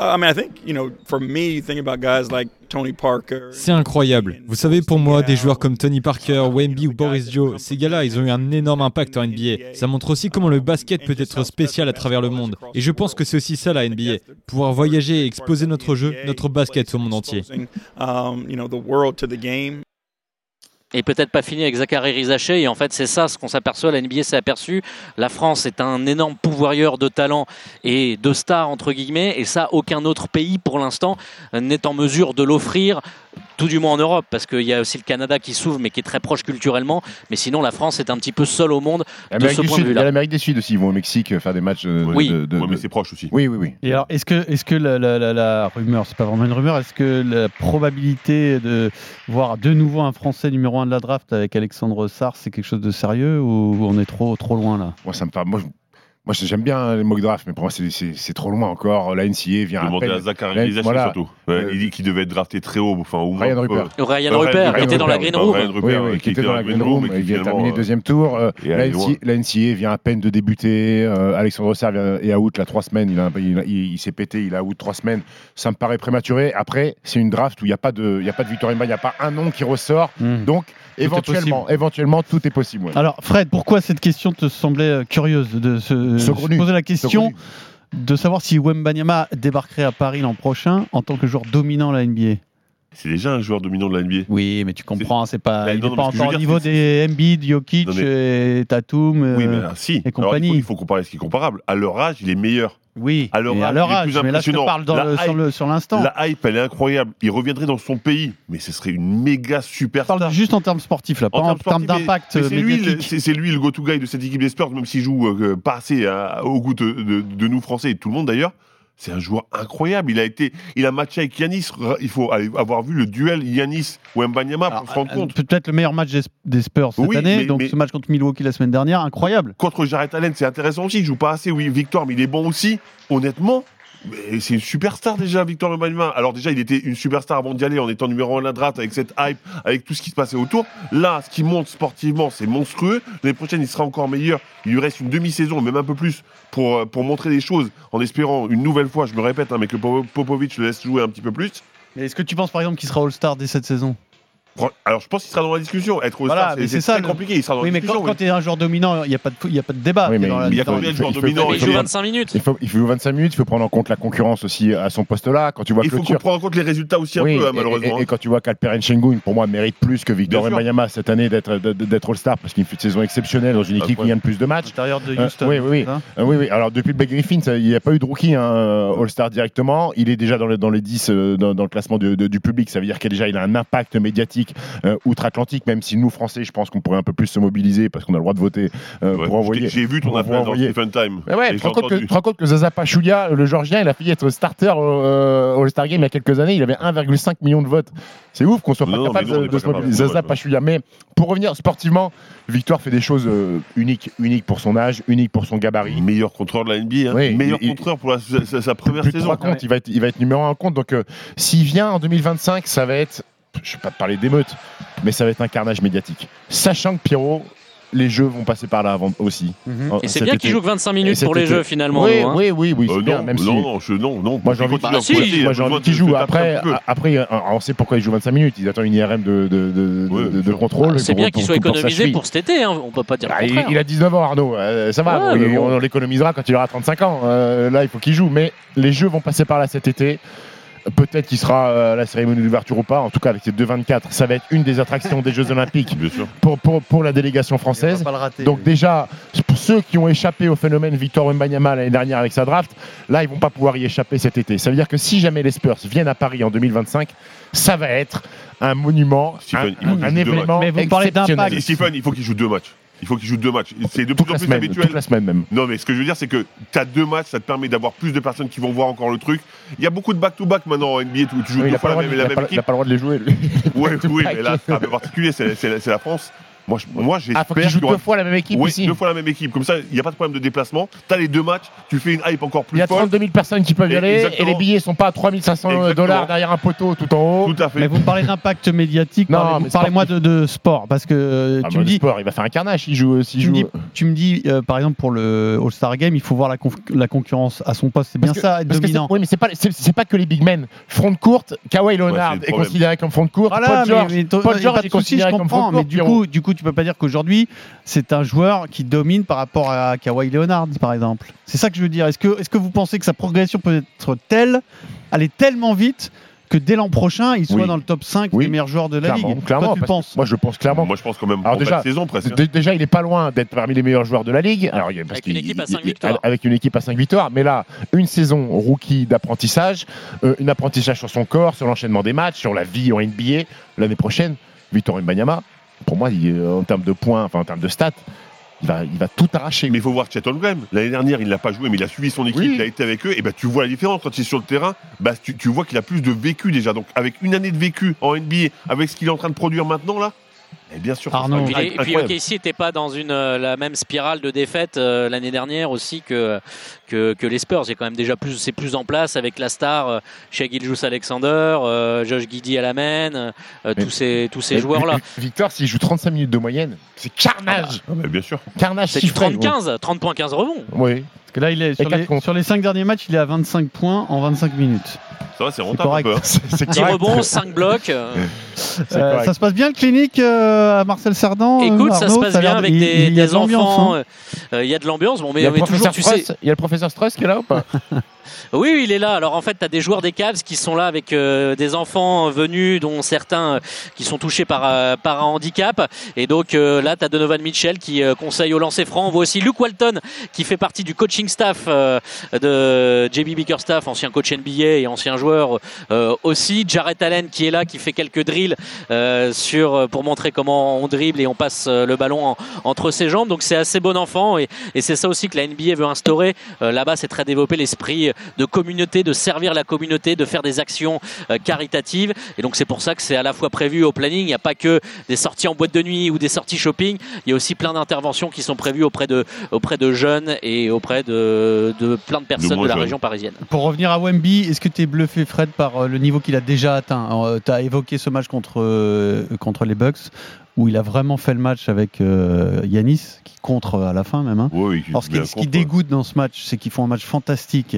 Uh, I mean, I think, you know, for me, thinking about guys like Tony Parker. C'est incroyable. Vous savez, pour moi, des joueurs comme Tony Parker, Wemby ou Boris Joe, ces gars-là, ils ont eu un énorme impact en NBA. Ça montre aussi comment le basket peut être spécial à travers le monde. Et je pense que c'est aussi ça la NBA. Pouvoir voyager et exposer notre jeu, notre basket au monde entier. Et peut-être pas fini avec Zachary Rizaché. Et en fait, c'est ça ce qu'on s'aperçoit. La NBA s'est aperçu. La France est un énorme pouvoirieur de talent et de stars, entre guillemets. Et ça, aucun autre pays, pour l'instant, n'est en mesure de l'offrir, tout du moins en Europe. Parce qu'il y a aussi le Canada qui s'ouvre, mais qui est très proche culturellement. Mais sinon, la France est un petit peu seule au monde de L'Amérique ce point Sud, de il y a vue-là. l'Amérique du Sud aussi, ils vont au Mexique faire des matchs de. Oui. de- de- Ouais, mais c'est proche aussi. Oui, oui, oui. Et alors, est-ce que, est-ce que la, la- la- la rumeur, c'est pas vraiment une rumeur, est-ce que la probabilité de voir de nouveau un Français numéro 1 de la draft avec Alexandre Sarr, c'est quelque chose de sérieux ou on est trop, trop loin là? Moi, ça me parle. Moi, moi, j'aime bien les mock drafts, mais pour moi, c'est- trop loin encore. La NCA vient à Demander peine. à Zachary Ouais, Rizaché voilà. surtout. Ouais, Euh, il dit qu'il devait être drafté très haut. Enfin, au moins, Ryan euh, Rupert. Ryan Euh, Rupert, qui était dans la Green Room. Ryan Rupert, Oui, oui, qui était dans la Green Room, il vient de terminer deuxième tour. Euh, la. NCA, la NCA vient à peine de débuter. Euh, Alexandre vient- est out là trois semaines. Il, a- il- il- il s'est pété, il est out trois semaines. Ça me paraît prématuré. Après, c'est une draft où il n'y a pas de, il y a pas de Victor Wembanyama, il n'y a pas un nom qui ressort. Hmm. Donc, éventuellement, possible. éventuellement, tout est possible. ouais. Alors, Fred, pourquoi cette question te semblait euh, curieuse de se, se Saugrenu. poser la question de savoir si Wembanyama débarquerait à Paris l'an prochain en tant que joueur dominant à la NBA C'est déjà un joueur dominant de la NBA. Oui, mais tu comprends, c'est pas, Bah, il non, n'est non, pas encore au niveau des Embiid, Jokic Non, mais- et Tatum euh, Oui, mais ah, si. et Alors, il, compagnie. faut, il faut comparer ce qui est comparable. À leur âge, il est meilleur. Oui, À leur mais à âge, âge, mais là je te impressionnant. parle dans La le- sur hype- le- sur l'instant. La hype, elle est incroyable. Il reviendrait dans son pays, mais ce serait une méga Je parle juste en termes sportifs, là, pas en, termes d'impact c'est lui, le- médiatique. c'est c'est lui le go-to guy de cette équipe des Spurs, même s'il joue euh, pas assez à- au goût de, de- de nous Français et de tout le monde d'ailleurs. C'est un joueur incroyable. Il a été, il a matché avec Yanis. Il faut avoir vu le duel Yanis ou Mbanyama pour se rendre Euh, compte. Peut-être le meilleur match des, Spurs cette Oui, année, mais- donc mais- ce match contre Milwaukee la semaine dernière, incroyable. Contre Jarrett Allen, c'est intéressant aussi. Il joue pas assez, oui, Victor, mais il est bon aussi. Honnêtement, c'est une superstar déjà, Victor Wembanyama. Alors déjà, il était une superstar avant d'y aller en étant numéro 1 de la draft avec cette hype, avec tout ce qui se passait autour. Là, ce qui monte sportivement, c'est monstrueux. L'année prochaine, il sera encore meilleur. Il lui reste une demi-saison, même un peu plus, pour, euh, pour montrer des choses en espérant une nouvelle fois, je me répète, hein, mais que Popo- Popovic le laisse jouer un petit peu plus. Est-ce que tu penses par exemple qu'il sera All-Star dès cette saison? Alors, je pense qu'il sera dans la discussion. Être au Voilà, c'est ça très le- compliqué. Il sera dans Oui, la mais discussion. quand, quand tu es un joueur dominant, il n'y a, pas de- y a pas de débat. Oui, mais dans il y a combien de joueurs dominants il joue 25 minutes. Il faut, il faut 25 minutes, il faut prendre en compte la concurrence aussi à son poste-là. Quand tu vois Il faut prenne en compte les résultats aussi un Oui, peu, et- malheureusement. Et, et quand tu vois qu'Alperen Sengun, pour moi, mérite plus que Victor. Wembanyama cette année d'être All-Star parce qu'il fait une saison exceptionnelle dans une équipe qui gagne plus de matchs. l'intérieur de Euh, Houston. oui, oui, oui. hein Euh, oui, oui. Alors depuis le Griffin, il n'y a pas eu de rookie hein, All-Star directement. Il est déjà dans, le- dans les 10 euh, dans, le classement du public. Ça veut dire qu'il déjà il a un impact médiatique euh, outre-Atlantique, même si nous Français, je pense qu'on pourrait un peu plus se mobiliser parce qu'on a le droit de voter euh, Ouais, pour envoyer. J'ai vu ton appel dans envoyer- Stephen Time. mais ouais, tu te rends compte que, entendu. tu te rends compte que Zaza Pachulia, le Georgien, il a failli être starter au euh, au All-Star Game il y a quelques années. Il avait 1,5 million de votes. C'est ouf qu'on soit pas Non, capable non, on de, pas se mobiliser. capable. Zaza. Pachulia. Mais pour revenir sportivement, Victoire fait des choses euh, uniques, uniques pour son âge, uniques pour son gabarit. Meilleur contreur de la NBA. hein. Oui, Meilleur il- contreur pour la- sa, sa première Plus de saison. trois comptes, il va être, il va être numéro un en compte. Donc, euh, s'il vient en 2025, ça va être, je ne vais pas te parler d'émeute, mais ça va être un carnage médiatique. Sachant que Pierrot, les jeux vont passer par là avant aussi. Mhm. Et c'est bien été. qu'il joue que 25 Et minutes pour les jeux finalement. Oui, nous, hein. oui, oui, oui, Euh, c'est bien, non, si. non, non, je, non, non. Moi, j'ai envie, Bah, si, moi, j'ai envie qu'il joue. Après, après, euh, on sait pourquoi il joue 25 minutes. Il attend une IRM de, de, de, Ouais, de- bien de sûr. contrôle. C'est pour- bien qu'il soit pour économisé pour cet été, hein. on peut pas dire le Ah, il, contraire. il a 19 ans, Arnaud. Euh, ça va, Ouais, on l'économisera quand il aura 35 ans. Euh, là, il faut qu'il joue. Mais les jeux vont passer par là cet été. Peut-être qu'il sera euh, à la cérémonie d'ouverture ou pas. En tout cas, avec ces 2-24, ça va être une des attractions des Jeux Olympiques Bien sûr. pour, pour, pour la délégation française. pas le rater. Donc déjà, pour ceux qui ont échappé au phénomène Victor Wembanyama l'année dernière avec sa draft, là, ils vont pas pouvoir y échapper cet été. Ça veut dire que si jamais les Spurs viennent à Paris en 2025, ça va être un monument, Stephen, un, événement. Mais vous parlez exceptionnel. d'impact. Et Stephen, il faut qu'il joue deux matchs. Il faut qu'il joue deux matchs. C'est de plus en plus semaine, habituel. toute la semaine même. Non, mais ce que je veux dire, c'est que tu as deux matchs, ça te permet d'avoir plus de personnes qui vont voir encore le truc. Il y a beaucoup de back-to-back maintenant en NBA où tu joues Oui, il deux n'a fois la même, la même pas- il a équipe. pas le droit de les jouer. lui. Oui, Back. mais là, c'est un peu particulier, c'est c'est la, c'est la France. Moi, je- moi Ah, j'espère faut qu'il joue qu'il y aura- deux fois la même équipe Oui, ici. deux fois la même équipe. Comme ça, il n'y a pas de problème de déplacement. Tu as les deux matchs, tu fais une hype encore plus Il y a folle. 32 000 personnes qui peuvent y Et- aller et les billets sont pas à 3500 Exactement. dollars derrière un poteau tout en haut. Tout à fait. Mais vous me parlez d'impact médiatique. Non, parlez- Parlez-moi de, de sport parce que Ah, tu bah, me le dis. sport, il va faire un carnage s'il joue. s'il Tu me, dis, tu me dis, euh, par exemple, pour le All-Star Game, il faut voir la, conf- la concurrence à son poste. C'est bien que- ça, être dominant. c'est- Oui, mais c'est pas, c'est, c'est pas que les big men. Front de courte, Kawhi Leonard est considéré comme front de courte. Paul mais- George, est considéré je comme comprends. front de Mais courte. du coup, coup, tu peux pas dire qu'aujourd'hui, c'est un joueur qui domine par rapport à Kawhi Leonard, par exemple. C'est ça que je veux dire. Est-ce que, est-ce que vous pensez que sa progression peut être telle, aller tellement vite que dès l'an prochain, il soit Oui. dans le top 5 Oui. des meilleurs joueurs de la Clairement, ligue? clairement, Toi, tu penses? Moi, je pense clairement. Moi, je pense quand même Alors en déjà, saison presque. D- Déjà, il est pas loin d'être parmi les meilleurs joueurs de la ligue. Alors, parce Avec une équipe à il- cinq il- victoires. Avec une équipe à 5 victoires. Mais là, une saison rookie d'apprentissage, euh, un apprentissage sur son corps, sur l'enchaînement des matchs, sur la vie en NBA. L'année prochaine, Victor Mbanyama, pour moi, il, en termes de points, enfin en termes de stats, il va, il va tout arracher. Mais il faut voir Chet Holmgren. L'année dernière, il l'a pas joué, mais il a suivi son équipe, Oui. il a été avec eux. Et ben, tu vois la différence quand il est sur le terrain. Bah, tu, tu vois qu'il a plus de vécu déjà. Donc, avec une année de vécu en NBA, avec ce qu'il est en train de produire maintenant là, et bien sûr, Arnaud. Puis, et puis incroyable. OKC n'était pas dans une, euh, la même spirale de défaite euh, l'année dernière aussi que, que, que les Spurs. A quand même déjà plus, c'est plus en place avec la star euh, Shai Gilgeous-Alexander, euh, Josh Giddy à la main, euh, tous ces, tous ces Mais joueurs-là. Victor, s'il joue 35 minutes de moyenne, c'est carnage. Ah, bah, bien sûr. Carnage C'est du chiffré. 30-15, 30 points 15 rebonds. Oui. Parce que là, il est sur, les, sur les 5 derniers matchs, il est à 25 points en 25 minutes. Ça va, c'est rentable. C'est c'est 10 correct. rebonds, 5 blocs. C'est ça se passe bien le clinique euh, à Marcel Cerdan euh, Écoute, ça se passe bien avec des, il enfants. hein. euh, euh, Il y a de l'ambiance. Bon, Il mais, y, a le mais toujours, professeur tu sais. Struss- il y a le professeur Struss qui est là ou pas Oui, il est là. Alors en fait, tu as des joueurs des Cavs qui sont là avec euh, des enfants venus, dont certains euh, qui sont touchés par, euh, par un handicap. Et donc euh, là, tu as Donovan Mitchell qui euh, conseille au lancer franc. On voit aussi Luke Walton qui fait partie du coaching staff euh, de JB Bickerstaff, ancien coach NBA et ancien joueur euh, aussi. Jarrett Allen qui est là, qui fait quelques drills euh, sur, pour montrer comment on dribble et on passe euh, le ballon en- entre ses jambes. Donc c'est assez bon enfant. et, et c'est ça aussi que la NBA veut instaurer. Euh, Là-bas, c'est très développé l'esprit de communauté, de servir la communauté, de faire des actions euh, caritatives. Et donc c'est pour ça que c'est à la fois prévu au planning. Il n'y a pas que des sorties en boîte de nuit ou des sorties shopping. Il y a aussi plein d'interventions qui sont prévues auprès de auprès de jeunes et auprès de, de plein de personnes de, la région parisienne. Pour revenir à Wemby, est-ce que tu es bluffé, Fred, par euh, le niveau qu'il a déjà atteint? Tu as évoqué ce match contre, euh, contre les Bucks, où il a vraiment fait le match avec euh, Yanis, qui contre à la fin même. hein. Oui, Alors, ce qui, ce qui dégoûte dans ce match, c'est qu'ils font un match fantastique.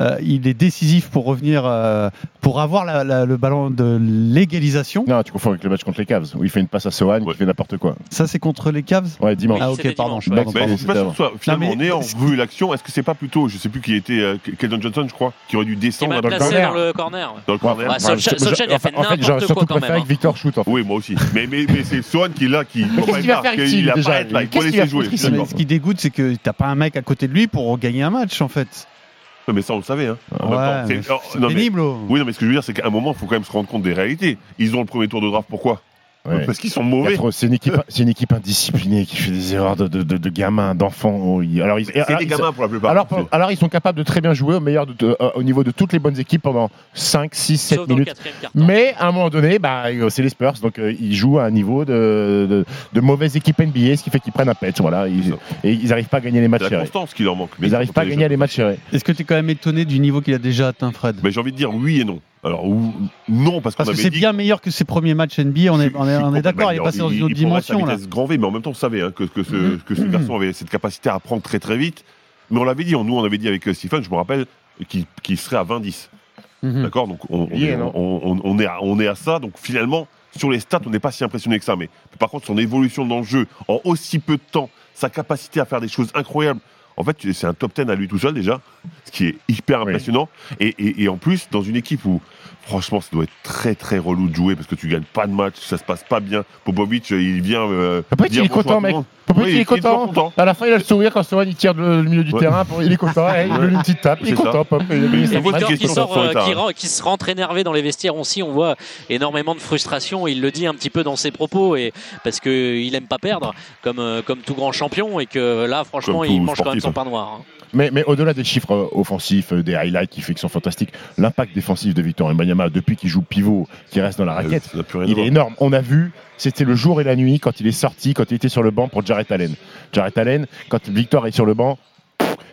Euh, il est décisif pour revenir, euh, pour avoir la- la- le ballon de l'égalisation. Non, tu confonds avec le match contre les Cavs, où il fait une passe à Sohan qui fait n'importe quoi. Ça, c'est contre les Cavs? Ouais, dimanche. Ah, ok, pardon, je pardon, pardon, pas sûr soit- finalement, Non, en mais- ayant vu l'action, est-ce que c'est pas plutôt, je sais plus qui était, euh, Keldon Johnson, je crois, qui aurait dû descendre dans le corner. dans le corner. Dans le corner. Ouais, Solskjaer- Solskjaer, il a fait En fait, j'aurais n'importe surtout quoi quand préféré même. que Victor shoot. En. Oui, moi aussi. Mais, mais, mais qui est là, qui. Faire a pas à être là, il faut laisser jouer. ce qui dégoûte, c'est que t'as pas un mec à côté de lui pour gagner un match, en fait. Ouais, Mais ça, on le savait. Hein. Ouais, c'est non, mais- pénible, oh. Oui, non, mais ce que je veux dire, c'est qu'à un moment, il faut quand même se rendre compte des réalités. Ils ont le premier tour de draft, pourquoi? Ouais. Parce qu'ils sont mauvais. trop- C'est une équipe, c'est une équipe indisciplinée qui fait des erreurs de, de, de, de gamins, d'enfants. Oh, Alors, ils, C'est alors, des ils- gamins pour la plupart. alors, ils sont capables de très bien jouer au meilleur de- de- euh, au niveau de toutes les bonnes équipes pendant 5, 6, 7 Sauf dans le minutes. Mais à un moment donné, bah, euh, c'est les Spurs, donc euh, ils jouent à un niveau de, de, de mauvaise équipe NBA, ce qui fait qu'ils prennent un patch. Voilà, ils, et ils n'arrivent pas à gagner les matchs C'est la serrés. constance qui leur manque. Ils n'arrivent pas à gagner les matchs serrés. Est-ce que tu es quand même étonné du niveau qu'il a déjà atteint, Fred? J'ai envie de dire oui et non. Alors, ou- non, parce Parce que avait c'est dit. bien meilleur que ses premiers matchs NBA, on est, on est, est d'accord, Bah, il est passé dans une il autre dimension là. vitesse grand V, mais en même temps, on savait hein, que, que ce, Mhm. que ce garçon avait cette capacité à apprendre très très vite. Mais on l'avait dit, on- nous on avait dit avec euh, Stephen, je me rappelle, qu'il serait à 20-10. Mhm. D'accord Donc on, on, Yeah, est, non on, on- on est à, on est à ça. Donc finalement, sur les stats, on n'est pas si impressionné que ça. Mais par contre, son évolution dans le jeu, en aussi peu de temps, sa capacité à faire des choses incroyables. En fait, c'est un top 10 à lui tout seul déjà, ce qui est hyper impressionnant. Et, et- et en plus, dans une équipe où, franchement, ça doit être très très relou de jouer parce que tu gagnes pas de match, ça se passe pas bien. Popovic, euh, il vient. Euh, Popovic, dire il est content, mec. Popovic, Oui, il est content. À la fin, il a le sourire quand Sohan il tire le milieu du Ouais. terrain. Pour... Il est content. il donne une petite tape. Il est content, Pop. Il Et Victor qui, sort, euh, qui, rend- qui se rentre énervé dans les vestiaires aussi. On voit énormément de frustration. Il le dit un petit peu dans ses propos et parce qu'il aime pas perdre, comme euh, comme tout grand champion et que là, franchement, Comme il mange quand même son pain noir. hein. Mais, mais au-delà des chiffres euh, offensifs, euh, des highlights qui fait qu'ils sont fantastiques, l'impact défensif de Victor Mbanyama depuis qu'il joue pivot, qui reste dans la raquette, rien à il est énorme. On a vu, c'était le jour et la nuit quand il est sorti, quand il était sur le banc pour Jarrett Allen. Jarrett Allen, quand Victor est sur le banc,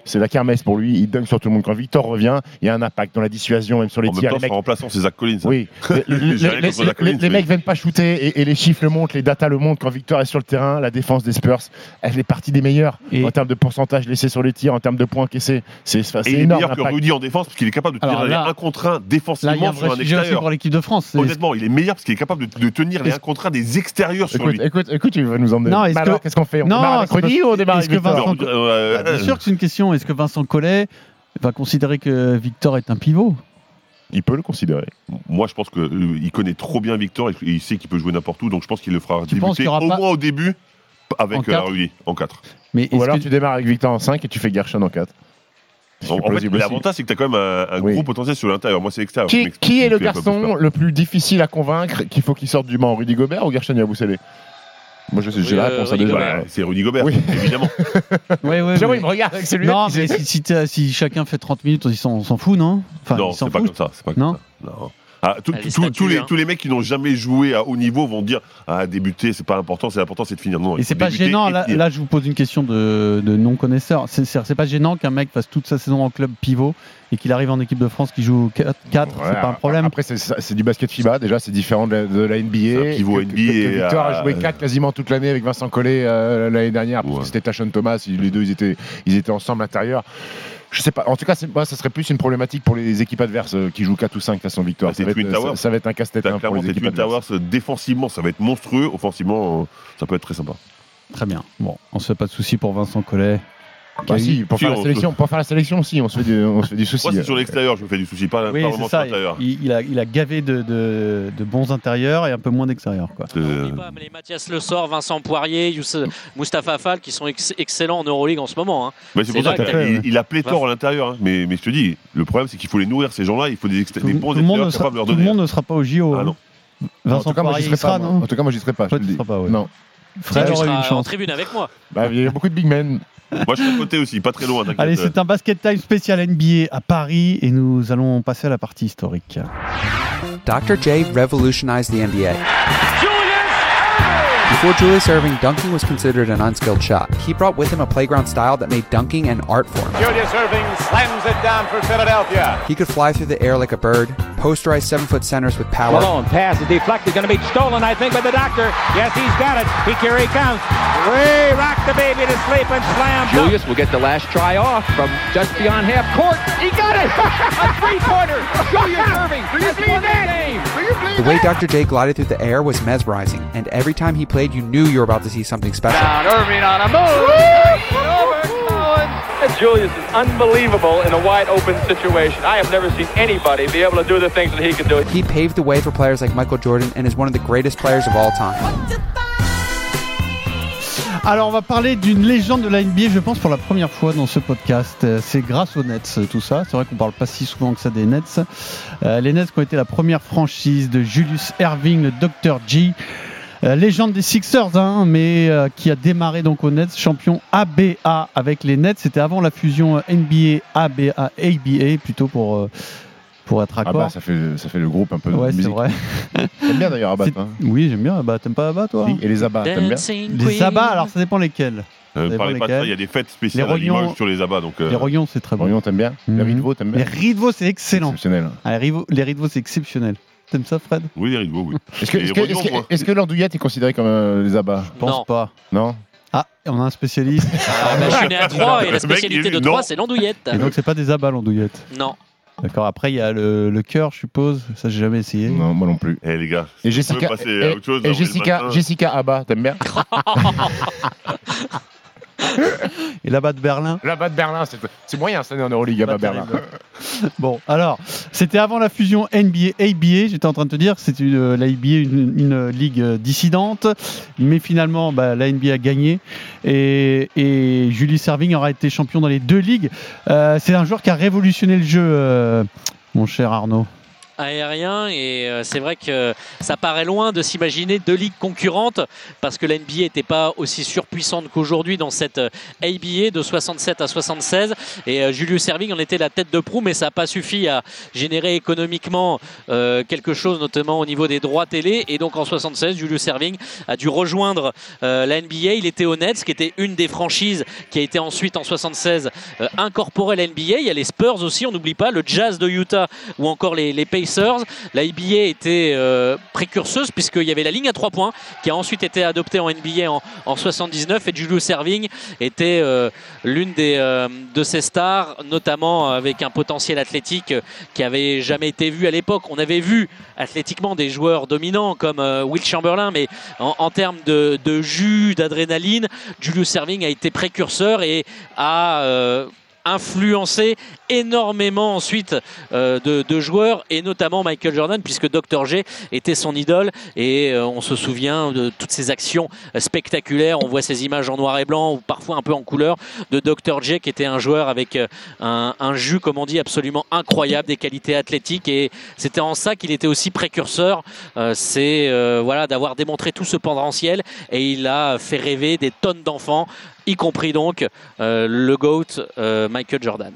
c'est la kermesse pour lui. Il donne sur tout le monde. Quand Victor revient, il y a un impact dans la dissuasion, même sur les En même tirs. temps, Les mecs, remplaçant, c'est Zach Collins. oui, les, Collins, les mecs viennent pas shooter et, et les chiffres le montrent, les datas le montrent. Quand Victor est sur le terrain, la défense des Spurs, elle fait partie des meilleures Et- en termes de pourcentage laissé sur les tirs, en termes de points encaissés. C'est il est énorme. meilleur que. Rudy en défense parce qu'il est capable de tenir là- 1 contre 1 Là, il y a défensivement un sur un extérieur. pour l'équipe de France. Honnêtement, il est meilleur parce qu'il est capable de, de tenir les Est-ce- 1 contre 1 des extérieurs sur Écoute, lui. écoute, écoute, tu vas nous emmener. Non, qu'est-ce qu'on fait? On Non, démarre ou on démarre Euh, bien sûr que c'est une question. Est-ce que Vincent Collet va considérer que Victor est un pivot? Il peut le considérer. Moi, je pense qu'il connaît trop bien Victor et il sait qu'il peut jouer n'importe où, donc je pense qu'il le fera Tu penses débuter qu'il y aura au moins au début avec euh, Rudy en 4. Mais Ou alors que- tu démarres avec Victor en 5 et tu fais Gershon en 4. En, en fait, l'avantage, c'est que tu as quand même un, un Oui. gros potentiel sur l'intérieur. Moi, c'est l'extérieur. Qui, est le garçon le plus difficile à convaincre qu'il faut qu'il sorte du banc Rudy Gobert ou Gershon Yabusele? Moi, je sais, j'ai Oui, la euh, réponse à Rudy. Bah, c'est Rudy Gobert, Oui. évidemment. Ouais, ouais, Jérôme, mais- il me regarde avec celui Non, mais si, si si chacun fait 30 minutes, on s'en fout, non? Enfin, non, c'est pas comme ça. C'est pas comme Non? ça. Non. Ah, tout- les tout- statuts, tous, les, hein. tous les mecs qui n'ont jamais joué à haut niveau vont dire Ah, débuter, c'est pas important, c'est important, c'est de finir. Non, Et c'est pas gênant, là, je vous pose une question de, de non-connaisseur. C'est- C'est c'est pas gênant qu'un mec fasse toute sa saison en club pivot et qu'il arrive en équipe de France qui joue 4, c'est Voilà. pas un problème. Après, c'est- c'est du basket FIBA, déjà, c'est différent de la, de la NBA. C'est un pivot Que- que- NBA que et, Victor a euh, joué 4 quasiment toute l'année avec Vincent Collet euh, l'année dernière, parce Ouais. que c'était Tachon Thomas, les deux ils étaient, ils étaient ensemble à l'intérieur. Je sais pas, en tout cas, moi, ça serait plus une problématique pour les équipes adverses euh, qui jouent 4 ou 5 façon victoire. Bah, Ça, c'est va être, Towers. ça, ça va être un casse-tête hein, pour les équipes adverses. Euh, défensivement, ça va être monstrueux. Offensivement, euh, ça peut être très sympa. Très bien. Bon, on se fait pas de soucis pour Vincent Collet. Bah, si, pour Si, faire la on- sélection, pour faire la sélection, si, on se fait du, on se fait du souci. Moi, c'est sur l'extérieur, je me fais du souci, pas, Oui, pas vraiment sur ça. l'intérieur. Il, il a, il a gavé de, de- de bons intérieurs et un peu moins d'extérieurs. quoi. Pas, mais les Mathias Le Sort, Vincent Poirier, Youss- Mustapha Fall qui sont ex- excellents en Euroleague en ce moment. hein. Mais c'est pour ça qu'il il- a pléthore à l'intérieur. hein. Mais, mais je te dis, le problème, c'est qu'il faut les nourrir, ces gens-là. Il faut des, Tout, des bons tout extérieurs capables de leur tout le donner. monde ne sera pas au JO. Ah hein. non. En Vincent tout cas, moi, j'y Poirier, il serai pas. sera, non En tout cas, moi, j'y serai pas. Non. Tu aurait une en tribune avec moi. Bah, il y a beaucoup de big men. Moi, je suis à côté aussi, pas très loin. Allez, c'est un basket time spécial NBA à Paris et nous allons passer à la partie historique. Dr. J revolutionized the NBA. Before Julius Irving, dunking was considered an unskilled shot. He brought with him a playground style that made dunking an art form. Julius Irving slams it down for Philadelphia. He could fly through the air like a bird, posterize seven foot centers with power. Malone pass is deflected, going to be stolen, I think, by the doctor. Yes, he's got it. He here he comes. Way rock the baby to sleep and slam. Julius will get the last try off from just beyond half court. He got it. A three-pointer. Julius Irving has won the game. The way Dr. J glided through the air was mesmerizing, and every time he played, you knew you were about to see something special. Down Irving on a move. Over Collins. Julius is unbelievable in a wide open situation. I have never seen anybody be able to do the things that he can do. He paved the way for players like Michael Jordan and is one of the greatest players of all time. Alors, on va parler d'une légende de la NBA, je pense, pour la première fois dans ce podcast. Euh, C'est grâce aux Nets, euh, tout ça. C'est vrai qu'on parle pas si souvent que ça des Nets. Euh, les Nets qui ont été la première franchise de Julius Erving, le Dr. G. Euh, légende des Sixers, hein, mais euh, qui a démarré donc aux Nets, champion ABA avec les Nets. C'était avant la fusion euh, NBA ABA, ABA plutôt pour euh, pour être Ah accord. bah, ça fait, ça fait le groupe un peu de Ouais, c'est vrai. T'aimes bien d'ailleurs Abba, toi Oui, j'aime bien. Bah, t'aimes pas Abba, toi? Si, Et les abats, t'aimes bien? Les abats, alors ça dépend lesquels. Euh, parlez pas de ça, il y a des fêtes spéciales Les à Limoges rognons- sur les abats. Donc, euh, Les Royons, c'est très bon. Royan, t'aimes bien? Les Mhm. Ritvo, t'aimes Les bien Ritvo, c'est excellent. Exceptionnel. Ah, les les Ritvo, c'est exceptionnel. T'aimes ça, Fred? Oui, les Ritvo, oui. Est-ce que, que l'andouillette est considéré comme euh, les abats? Je pense Non. pas. Non? Ah, on a un spécialiste. Ah, bah, je suis né à Troyes et Le la spécialité de dit Troyes, non. c'est l'andouillette. Et donc, c'est pas des abats, l'andouillette? Non. D'accord. Après, il y a le, le cœur, je suppose. Ça, j'ai jamais essayé. Non, moi non plus. Eh les gars, Et Jessica, passer et, à autre chose, et on est le Jessica. Jessica Abba, t'aimes bien? Et là-bas de Berlin. Là-bas de Berlin, c'est- c'est moyen cette année en Euroleague, Pas Berlin. Bon, alors, c'était avant la fusion NBA-ABA. J'étais en train de te dire c'était une- la NBA, une, une ligue euh, dissidente. Mais finalement, bah, la NBA a gagné. Et, et Julius Serving aura été champion dans les deux ligues. Euh, c'est un joueur qui a révolutionné le jeu, euh, mon cher Arnaud. Aérien et euh, c'est vrai que ça paraît loin de s'imaginer deux ligues concurrentes parce que la NBA n'était pas aussi surpuissante qu'aujourd'hui dans cette euh, ABA de 67 à 76 et euh, Julius Erving en était la tête de proue mais ça n'a pas suffi à générer économiquement euh, quelque chose notamment au niveau des droits télé et donc en 76 Julius Erving a dû rejoindre euh, la NBA il était au Nets qui était une des franchises qui a été ensuite en 76 euh, incorporée à la NBA il y a les Spurs aussi on n'oublie pas le Jazz de Utah ou encore les, les Pacers la NBA était euh, précurseuse puisqu'il y avait la ligne à trois points qui a ensuite été adoptée en NBA en, en 79 et Julius Serving était euh, l'une des euh, de ces stars notamment avec un potentiel athlétique qui avait jamais été vu à l'époque. On avait vu athlétiquement des joueurs dominants comme Will Chamberlain mais en, termes de, jus d'adrénaline Julius Serving a été précurseur et a influencé énormément ensuite euh, de, joueurs et notamment Michael Jordan puisque Dr J était son idole et euh, on se souvient de toutes ces actions spectaculaires. On voit ces images en noir et blanc ou parfois un peu en couleur de Dr J qui était un joueur avec euh, un, jus comme on dit absolument incroyable des qualités athlétiques. Et c'était en ça qu'il était aussi précurseur c'est voilà d'avoir démontré tout ce potentiel et il a fait rêver des tonnes d'enfants y compris donc euh, le GOAT euh, Michael Jordan.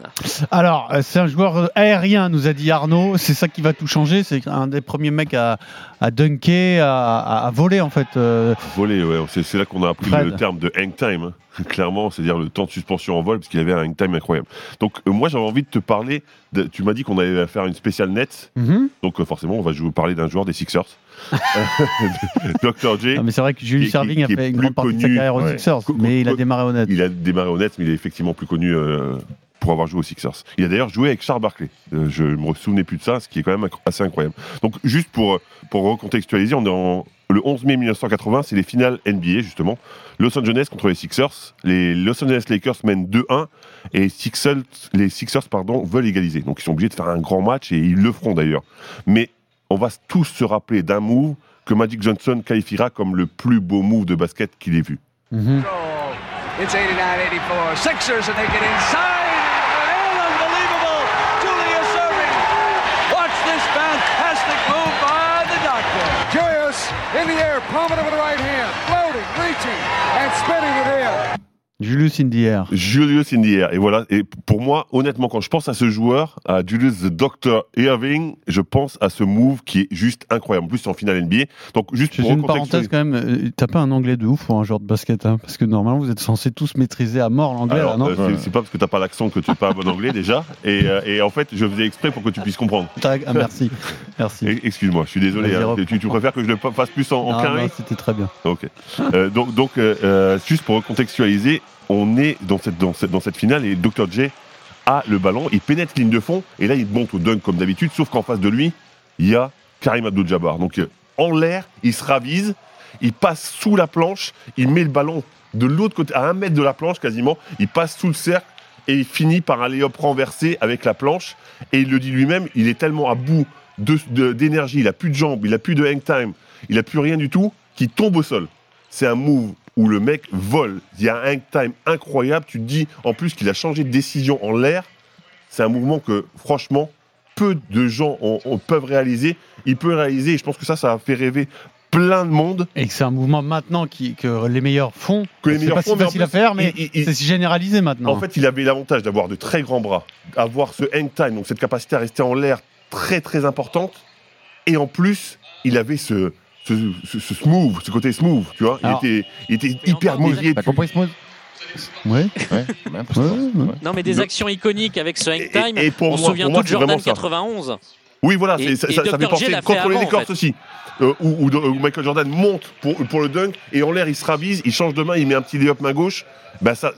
Alors, euh, c'est un joueur aérien, nous a dit Arnaud. C'est ça qui va tout changer. C'est un des premiers mecs à, à dunker, à, voler en fait. euh. Voler, ouais. C'est c'est là qu'on a appris Fred. le terme de hang time. Clairement, c'est-à-dire le temps de suspension en vol, parce qu'il avait un hang time incroyable. Donc, euh, moi, j'avais envie de te parler. de- tu m'as dit qu'on allait faire une spéciale net. Mhm. Donc, euh, forcément, on va jouer, parler d'un joueur des Sixers. Dr. J. Non, mais c'est vrai que Julius qui- qui- Erving a fait une plus grande partie de sa connu, carrière aux ouais. Sixers, mais il a démarré au net. Il a démarré au net, mais il est effectivement plus connu euh, pour avoir joué aux Sixers. Il a d'ailleurs joué avec Charles Barkley. Euh, je me souvenais plus de ça, ce qui est quand même assez incroyable. Donc, juste pour, pour recontextualiser, on est en, le 11 mai 1980, c'est les finales NBA, justement. Los Angeles contre les Sixers. Les Los Angeles Lakers mènent 2-1 et les Sixers, les Sixers pardon, veulent égaliser. Donc, ils sont obligés de faire un grand match et ils le feront d'ailleurs. Mais on va tous se rappeler d'un move que Magic Johnson qualifiera comme le plus beau move de basket qu'il ait vu. Mhm. It's 89-84. Sixers and they get inside. In the air, palming it with the right hand, floating, reaching, and spinning it in. Julius Indier. Julius Indier. Et voilà. Et pour moi, honnêtement, quand je pense à ce joueur, à Julius the Dr. Irving, je pense à ce move qui est juste incroyable. En plus, c'est en finale NBA. Donc, juste pour une parenthèse quand même. euh, T'as pas un anglais de ouf pour un joueur de basket, hein, parce que normalement vous êtes censés tous maîtriser à mort l'anglais, là, non euh, c'est- pas parce que t'as pas l'accent que tu parles bon anglais déjà. Et, euh, et en fait, je faisais exprès pour que tu puisses comprendre. Ah, merci, merci. Et- Excuse-moi, je suis désolé. Hein. tu, tu préfères que je le fasse plus en, en C'était très bien. Ok. Euh, donc, donc juste pour recontextualiser, on est dans cette, finale et Dr. J a le ballon, il pénètre ligne de fond et là il monte au dunk comme d'habitude, sauf qu'en face de lui, il y a Karim Abdul-Jabbar. Donc euh, en l'air, il se ravise, il passe sous la planche, il met le ballon de l'autre côté, à un mètre de la planche quasiment, il passe sous le cercle et il finit par un lay-up renversé avec la planche. Et il le dit lui-même, il est tellement à bout d'énergie, il a plus de jambes, il a plus de hang time, il a plus rien du tout, qu'il tombe au sol. C'est un move où le mec vole. Il y a un hang time incroyable. Tu te dis en plus qu'il a changé de décision en l'air. C'est un mouvement que franchement peu de gens peuvent réaliser. Il peut réaliser. Et je pense que ça, ça a fait rêver plein de monde. Et que c'est un mouvement maintenant qui, que les meilleurs font. Que les meilleurs pas font, si facile à faire, mais c'est généralisé maintenant. En fait, il avait l'avantage d'avoir de très grands bras, avoir ce hang time, donc cette capacité à rester en l'air très très importante. Et en plus, il avait ce, ce, ce- ce smooth, ce côté smooth, tu vois. Il était, il était hyper mouillé. T'as compris Smooth? Ouais. Ouais. Non, mais des actions iconiques avec ce hang time. et pour on se souvient tout de Jordan vraiment ça. 91. Oui, voilà, Et- ça, et ça, ça fait penser contre les en fait. aussi. Euh, où, où- où Michael Jordan monte pour, pour le dunk et en l'air il se ravise, il change de main, il met un petit lay-up main gauche. Bah ça,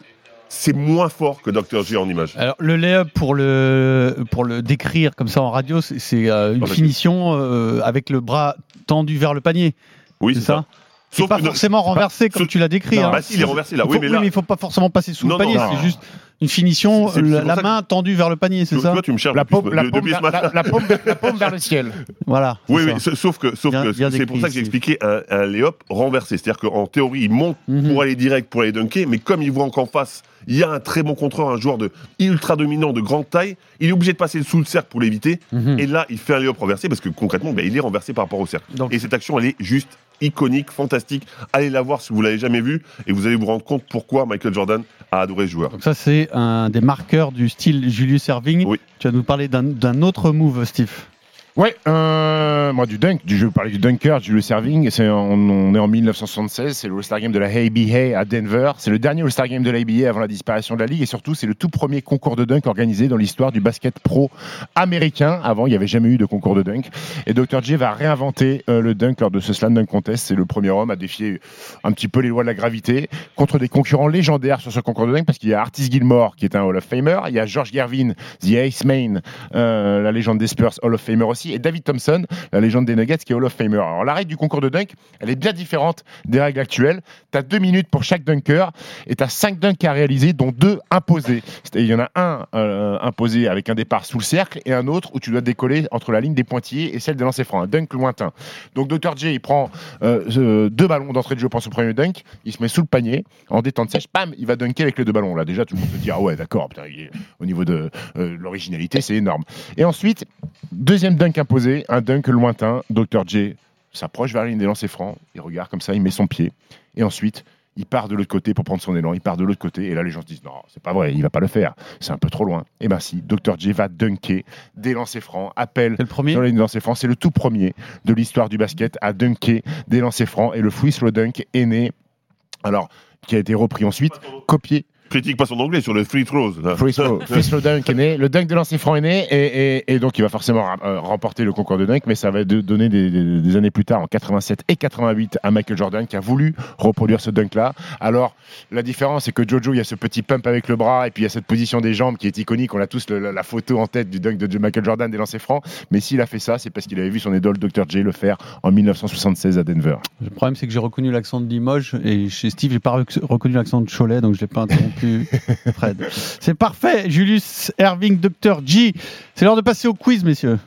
c'est moins fort que Dr. J en image. Alors le layup pour le pour le décrire comme ça en radio, c'est- euh, une finition euh, avec le bras tendu vers le panier. Oui, c'est ça. ça. Sauf pas que forcément renversé comme tu l'as décrit. Hein. bah si, il est renversé, là. Oui, mais là- il faut pas forcément passer sous Non, le panier. c'est juste une finition, C'est- la, que- main tendue vers le panier, c'est Tu- ça Toi, tu me cherches La paume, la, paume vers le ciel. Voilà. Oui, oui, sauf que, sauf Bien- que bien c'est pour ça que j'ai expliqué un, un lay-up renversé. C'est-à-dire qu'en théorie, il monte Mhm. pour aller direct, pour aller dunker, mais comme il voit qu'en face, il y a un très bon contreur, un joueur de ultra dominant, de grande taille, il est obligé de passer sous le cercle pour l'éviter. Mhm. Et là, il fait un lay-up renversé parce que concrètement, ben, il est renversé par rapport au cercle. Donc- et cette action, elle est juste iconique, fantastique. Allez la voir si vous l'avez jamais vue et vous allez vous rendre compte pourquoi Michael Jordan a adoré ce joueur. Donc ça c'est un des marqueurs du style Julius Erving. Oui. Tu vas nous parler d'un- d'un autre move, Steve. Ouais, euh, moi du dunk, du jeu, parler du dunker, du serving. On est en 1976, c'est le All-Star Game de la ABA à Denver. C'est le dernier All-Star Game de la ABA avant la disparition de la ligue et surtout c'est le tout premier concours de dunk organisé dans l'histoire du basket pro américain. Avant, il n'y avait jamais eu de concours de dunk. Et Dr. J va réinventer euh, le dunk lors de ce slam dunk contest. C'est le premier homme à défier un petit peu les lois de la gravité contre des concurrents légendaires sur ce concours de dunk parce qu'il y a Artis Gilmore qui est un Hall of Famer, il y a George Gervin, The Ace Main, euh, la légende des Spurs, Hall of Famer aussi, et David Thompson, la légende des Nuggets qui est Hall of Famer. Alors la règle du concours de dunk, elle est bien différente des règles actuelles. Tu as deux minutes pour chaque dunker et tu as cinq dunks à réaliser, dont deux imposés. Il y en a un euh, imposé avec un départ sous le cercle et un autre où tu dois décoller entre la ligne des pointillés et celle des lancers francs, un dunk lointain. Donc Dr. J, il prend euh, euh, deux ballons d'entrée de jeu pour son premier dunk, il se met sous le panier, en détente sèche, bam, il va dunker avec les deux ballons. Là, déjà, tout le monde se dit, ah ouais, d'accord, au niveau de l'originalité, c'est énorme. Et ensuite, deuxième dunk imposé, un dunk lointain, Dr. J s'approche vers la ligne des lancers francs, il regarde comme ça, il met son pied, et ensuite, il part de l'autre côté pour prendre son élan, il part de l'autre côté, et là les gens se disent non, c'est pas vrai, il va pas le faire, c'est un peu trop loin. Et ben si, Dr. J va dunker des lancers francs, appelle le premier sur la ligne des lancers francs, c'est le tout premier de l'histoire du basket à dunker des lancers francs, et le free throw dunk est né, alors, qui a été repris ensuite, copié Critique pas son anglais sur le free throws. là. Free throw, free throw dunk est né. Le dunk de lancer franc est né et, et- et donc il va forcément euh, remporter le concours de dunk, mais ça va donner des, des- des années plus tard, en 87 et 88, à Michael Jordan qui a voulu reproduire ce dunk-là. Alors la différence, c'est que Jojo, il y a ce petit pump avec le bras et puis il y a cette position des jambes qui est iconique. On a tous le- la, la photo en tête du dunk de Michael Jordan des lancers francs, mais s'il a fait ça, c'est parce qu'il avait vu son idole Dr. J le faire en 1976 à Denver. Le problème, c'est que j'ai reconnu l'accent de Limoges et chez Steve, j'ai pas rec- reconnu l'accent de Cholet, donc je l'ai pas interrompu. Fred. C'est parfait, Julius Erving, Dr. G. C'est l'heure de passer au quiz, messieurs.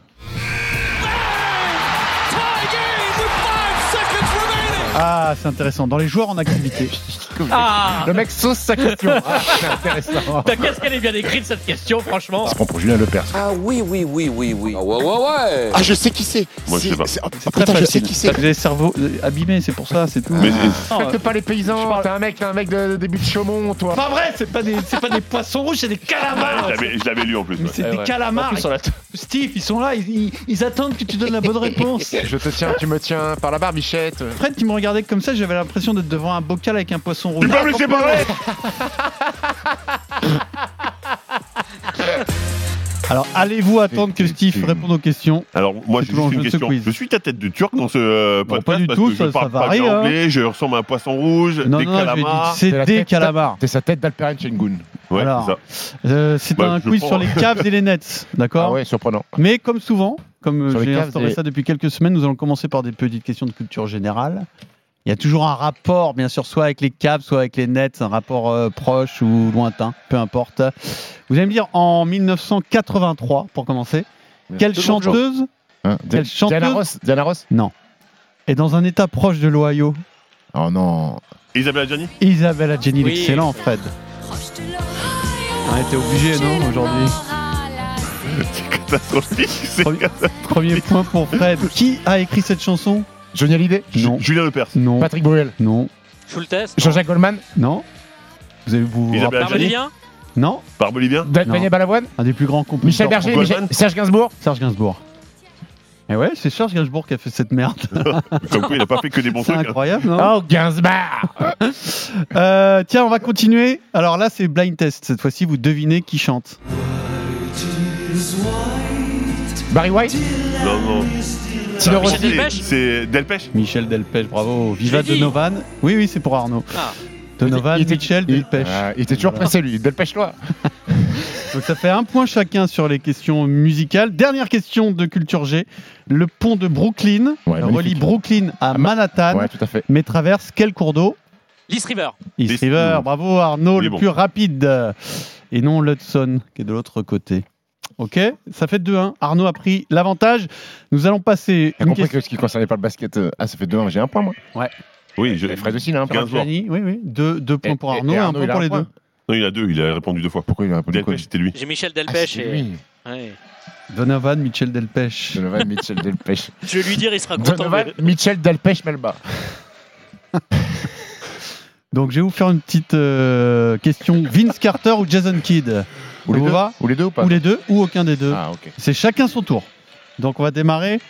Ah, c'est intéressant. Dans les joueurs en activité, Ah. Le mec sauce sa question. Ah, c'est intéressant. Qu'est-ce qu'elle est bien écrite cette question, franchement prend pour Julien Lepers. Ah oui, oui, oui, oui, oui. Ah ouais, ouais, ouais. Ah, je sais qui c'est. Moi, je sais pas. C'est- oh, C'est putain, très je sais facile. qui c'est. Vous avez le cerveau euh, abîmé, c'est pour ça, c'est tout. Mais- Faites pas les paysans, t'es un mec, t'es un mec de début de Chaumont, toi. Pas vrai, c'est pas des, c'est pas des poissons rouges, c'est des calamars. Je l'avais- je l'avais lu en plus. C'est Eh des ouais. calamars. Steve, ils sont là, ils, ils- ils attendent que tu donnes la bonne réponse. Je te tiens, tu me tiens par la barbichette. Fred qui me regardait comme ça, j'avais l'impression d'être devant un bocal avec un poisson rouge. Tu peux me laisser parler Alors allez-vous attendre que Steve réponde aux questions Alors moi C'est j'ai juste une question. Je suis ta tête de turc dans ce euh, Non, podcast pas du parce tout, que ça- je parle ça pas bien hein. anglais, je ressemble à un poisson rouge, Non, des non, calamars. c'est des tête- calamars. T'es sa tête d'Alperen Chengun. Ouais, Alors, c'est ça. Euh, c'est Bah, un quiz prends. sur les Cavs et les Nets, d'accord Ah ouais, surprenant. Mais comme souvent, comme j'ai instauré et- ça depuis quelques semaines, nous allons commencer par des petites questions de culture générale. Il y a toujours un rapport, bien sûr, soit avec les Cavs, soit avec les Nets, un rapport euh, proche ou lointain, peu importe. Vous allez me dire, en 1983, pour commencer, quelle chanteuse Hein, Quelle Di- chanteuse Diana Ross Diana Ross? Non. est dans un état proche de l'Ohio Oh non. Isabelle Adjani Isabelle Adjani, Oui. l'excellent Fred. On était obligé, non, aujourd'hui? C'est catastrophique. C'est. Premier point pour Fred. Qui a écrit cette chanson? Johnny Hallyday Non. Julien Lepers. Non. Patrick Bruel Non. Schultes Jean-Jacques Goldman Non. Vous allez vous Isabelle rappeler Adjani Barbelivien Non. Daniel Balavoine Un des plus grands compositeurs. Michel Berger Goldman Michel- Serge Gainsbourg Serge Gainsbourg. Et ouais, c'est Serge Gainsbourg qui a fait cette merde. Comme quoi il a pas fait que des bons C'est trucs. hein. incroyable, non Oh Gainsbourg Euh, Tiens, on va continuer. Alors là, c'est blind test. Cette fois-ci, vous devinez qui chante. Barry White Non, non. Ah, c'est- Delpech C'est Delpech Michel Delpech, bravo. Viva. Donovan. Oui, oui, c'est pour Arnaud. Ah. Donovan, Il était- Michel, il- Delpech. Ah, Il était toujours pressé lui, Delpech-toi Donc ça fait un point chacun sur les questions musicales. Dernière question de culture G. Le pont de Brooklyn Ouais, relie. Brooklyn à Manhattan, Ouais, tout à fait. mais traverse quel cours d'eau? Lis River. East River. Bravo Arnaud, Il le bon. plus rapide. Et non l'Hudson, qui est de l'autre côté. Ok, ça fait 2-1. Arnaud a pris l'avantage. Nous allons passer T'as compris question. que ce qui concernait pas le basket, euh, ah ça fait 2-1, j'ai un point moi. Oui, je... Et Fred aussi, il a un point. Oui, oui. Deux, deux points Et- pour et- Arnaud et et un Arnaud, point il a pour un les point. deux. Non, il a deux, il a répondu deux fois. Pourquoi il a répondu quoi Delpech, c'était lui. J'ai Michel Ah, Delpech c'est et. lui. Ouais. Donovan, Mitchell Delpech. Donovan Mitchell Delpech. Je vais lui dire, il sera content. Donovan mais- Mitchell Delpech Melba. Donc je vais vous faire une petite euh, question. Vince Carter ou Jason Kidd? Ou les deux va Ou les deux ou pas Ou les deux ou aucun des deux. Ah. C'est chacun son tour. Donc on va démarrer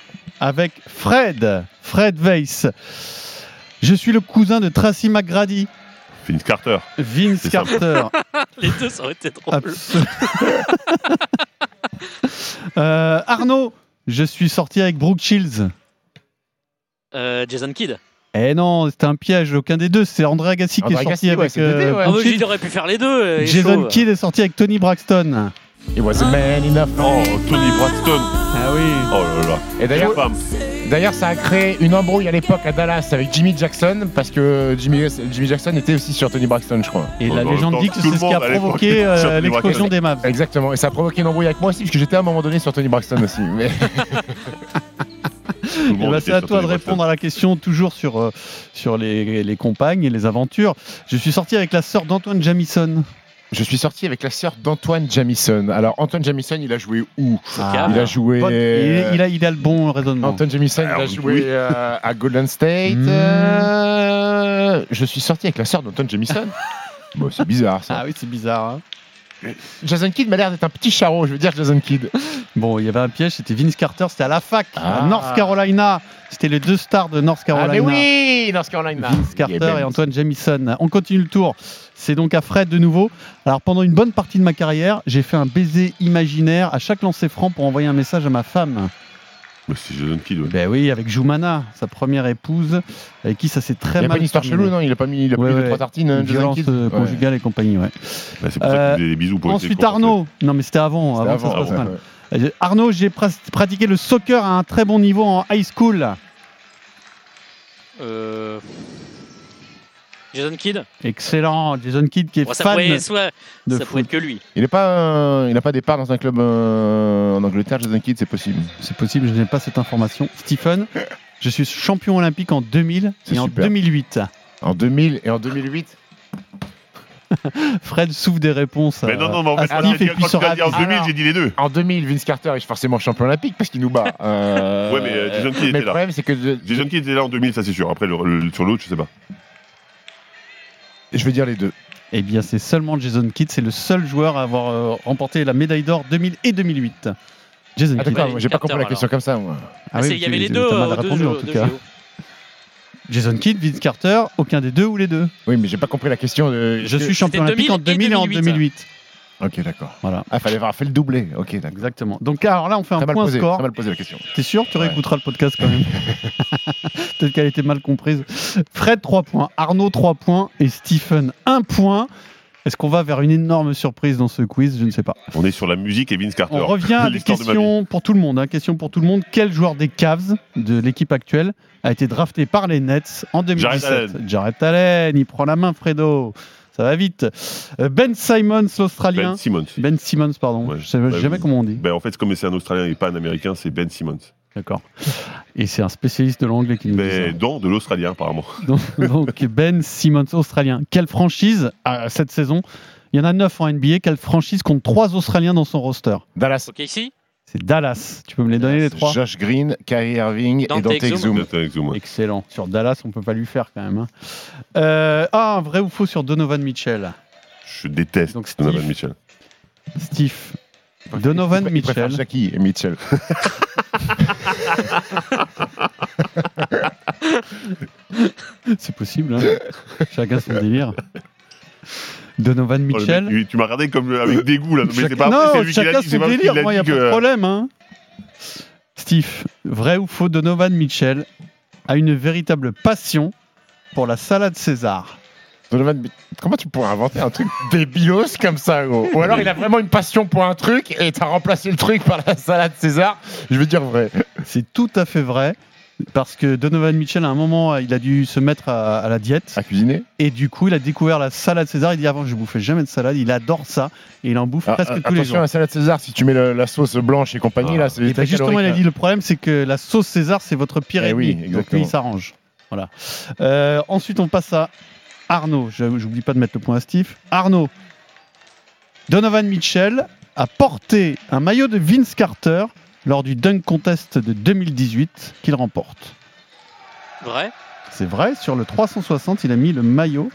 avec Fred. Fred Weiss. Je suis le cousin de Tracy McGrady. Vince Carter. Vince. Carter. Les deux, ça aurait été drôle. Euh, Arnaud. Je suis sorti avec Brooke Shields. Euh, Jason Kidd. Eh non, c'était un piège, aucun des deux. C'est André Agassi qui est André sorti ouais, avec euh, ouais. Ah, il aurait pu faire les deux. Jason. Kidd est sorti avec Tony Braxton. It was a man enough. Oh, Tony Braxton. Ah oui. Oh là là. Et d'ailleurs. D'ailleurs, ça a créé une embrouille à l'époque à Dallas avec Jimmy Jackson parce que Jimmy, Jimmy Jackson était aussi sur Tony Braxton, je crois. Et Oh, la le légende dit que c'est ce qui a provoqué euh, l'explosion des Mavs. Exactement. Et ça a provoqué une embrouille avec moi aussi parce que j'étais à un moment donné sur Tony Braxton aussi. Mais... ben, était c'est à toi de répondre à la question, toujours sur, euh, sur les, les compagnes et les aventures. Je suis sorti avec la sœur d'Antoine Jamison. Je suis sorti avec la sœur d'Antoine Jamison. Alors, Antoine Jamison, il a joué où? Ah. Il a joué. Il, il a, il a le bon raisonnement. Antoine Jamison, il a oui. joué euh, à Golden State. Mm. Euh, Je suis sorti avec la sœur d'Antoine Jamison. bon, c'est bizarre ça. Ah oui, c'est bizarre. hein. Jason Kidd m'a l'air d'être un petit charreau, je veux dire Jason Kidd. Bon, il y avait un piège, c'était Vince Carter, c'était à la fac, Ah. à North Carolina. C'était les deux stars de North Ah, Carolina. mais oui North Carolina. Vince Carter et Antoine Jamison. On continue le tour. C'est donc à Fred de nouveau. Alors pendant une bonne partie de ma carrière, j'ai fait un baiser imaginaire à chaque lancer franc pour envoyer un message à ma femme. Mais c'est Jason Kidd. ouais. Ben oui, avec Joumana, sa première épouse, avec qui ça s'est très Il a mal pas une histoire chelou, non Il a pas mis, il a Ouais, ouais. trois tartines, hein, Jason Violence Kidd euh, Ouais. conjugale et compagnie, ouais. Bah, c'est pour ça Euh, qu'il faisait des bisous pour Ensuite. Arnaud, non mais c'était avant, C'était avant, que ça se avant, passe ouais, mal. ouais. Euh, Arnaud, j'ai pras- pratiqué le soccer à un très bon niveau en high school. Euh, Jason Kidd. Excellent, Jason Kidd qui est Bon, ça fan pourrait, soit, de ça pourrait être que lui. Il n'a pas, euh, il a pas des parts dans un club euh, en Angleterre, Jason Kidd, c'est possible. C'est possible, je n'ai pas cette information. Stephen, je suis champion olympique en 2000 C'est et en super. 2008. En 2000 et en 2008 Fred souffle des réponses. Mais non, non, mais en à fait, Steve et quand tu dit en 2000, j'ai dit les deux. En 2000, Vince Carter est forcément champion olympique parce qu'il nous bat. Euh, Ouais, mais euh, Jason Kidd était le là. problème, c'est que Jason Kidd était là en 2000, ça c'est sûr. Après, le- le- sur l'autre, je sais pas. Je vais dire les deux. Eh bien, c'est seulement Jason Kidd, c'est le seul joueur à avoir euh, remporté la médaille d'or 2000 et 2008. Jason Ah, Kidd. d'accord, moi, j'ai pas compris la question alors. comme ça, moi. Ah oui, il y avait les deux, euh, deux répondu, en tout deux cas. Jason Kidd, Vince Carter, aucun des deux ou les deux? Oui, mais j'ai pas compris la question de. Je suis champion olympique en 2000 et 2000 et en 2008. 2008. Ok, d'accord. Voilà, Ah, fallait avoir fait le doublé. Ok, d'accord. exactement. Donc, alors là, on fait un Très mal point posé. score. Très mal posé la question. T'es sûr Tu Ouais. réécouteras le podcast quand même. Peut-être qu'elle était mal comprise. Fred, 3 points. Arnaud, 3 points. Et Stephen, 1 point. Est-ce qu'on va vers une énorme surprise dans ce quiz? Je ne sais pas. On est sur la musique et Vince Carter. On revient à des de questions pour tout le monde. hein. Question pour tout le monde. Quel joueur des Cavs de l'équipe actuelle a été drafté par les Nets en 2017 Jarrett Allen. Jarrett Allen, il prend la main, Fredo. Ça va vite. Euh, Ben Simons, l'Australien. Ben Simmons. Ben Simmons, pardon. Ouais. Je sais Ouais, jamais comment on dit. Ben, en fait, comme c'est un Australien et pas un Américain, c'est Ben Simmons. D'accord. Et c'est un spécialiste de l'anglais qui nous dit ça. Mais dans de l'Australien, apparemment. Donc, donc, Ben Simmons, australien. Quelle franchise, à cette saison, il y en a 9 en NBA, quelle franchise compte 3 Australiens dans son roster? Dallas. Ok, ici? C'est Dallas. Tu peux me les donner les 3 Josh Green, Kyrie Irving Dante et Dante Exum. Excellent. Sur Dallas, on peut pas lui faire quand même. hein. Euh, ah, un vrai ou faux sur Donovan Mitchell Je déteste Donc, Steve. Donovan Mitchell. Steve. Donovan Il préfère Mitchell. Jackie et Mitchell. C'est possible. hein. Chacun son délire. Donovan Oh, Mitchell. mec, tu m'as regardé comme euh, avec dégoût là. Mais c'est pas non, c'est lui qui l'a chacun dit, c'est pas délire. Moi, il n'y a pas de que- problème. Hein. Steve, vrai ou faux, Donovan Mitchell a une véritable passion pour la salade César. Donovan, comment tu pourrais inventer un truc débilos comme ça, gros? Ou alors il a vraiment une passion pour un truc et t'as remplacé le truc par la salade César? Je veux dire vrai. C'est tout à fait vrai. Parce que Donovan Mitchell, à un moment, il a dû se mettre à, à la diète. À cuisiner Et du coup, il a découvert la salade César. Il dit avant, je bouffais jamais de salade. Il adore ça. Et il en bouffe Ah, presque ah, tous les Attention jours. à la salade César, si tu mets le- la sauce blanche et compagnie, Ah. là, c'est bah, justement, il a dit le problème, c'est que la sauce César, c'est votre pire Eh ennemi. oui, Donc lui, il s'arrange. Voilà. Euh, ensuite, on passe à Arnaud. Je- J'oublie pas de mettre le point à Steve. Arnaud. Donovan Mitchell a porté un maillot de Vince Carter lors du Dunk Contest de 2018 qu'il remporte. Vrai? C'est vrai, sur le 360, il a mis le maillot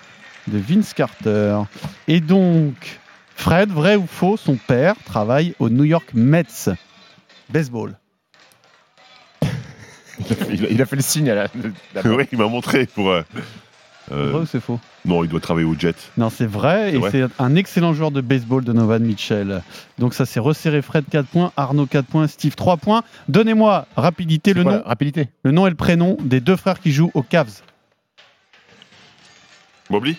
de Vince Carter. Et donc, Fred, vrai ou faux, son père travaille au New York Mets. Baseball. Il a, il a fait le signe à la. la- Oui, il m'a montré pour. euh, euh, Vrai ou c'est faux? Non, il doit travailler au Jet. Non, c'est vrai, C'est et c'est un excellent joueur de baseball, Donovan Mitchell. Donc ça s'est resserré, Fred 4 points, Arnaud 4 points, Steve 3 points. Donnez-moi, rapidité, le nom, rapidité? le nom et le prénom des deux frères qui jouent aux Cavs. Mobley?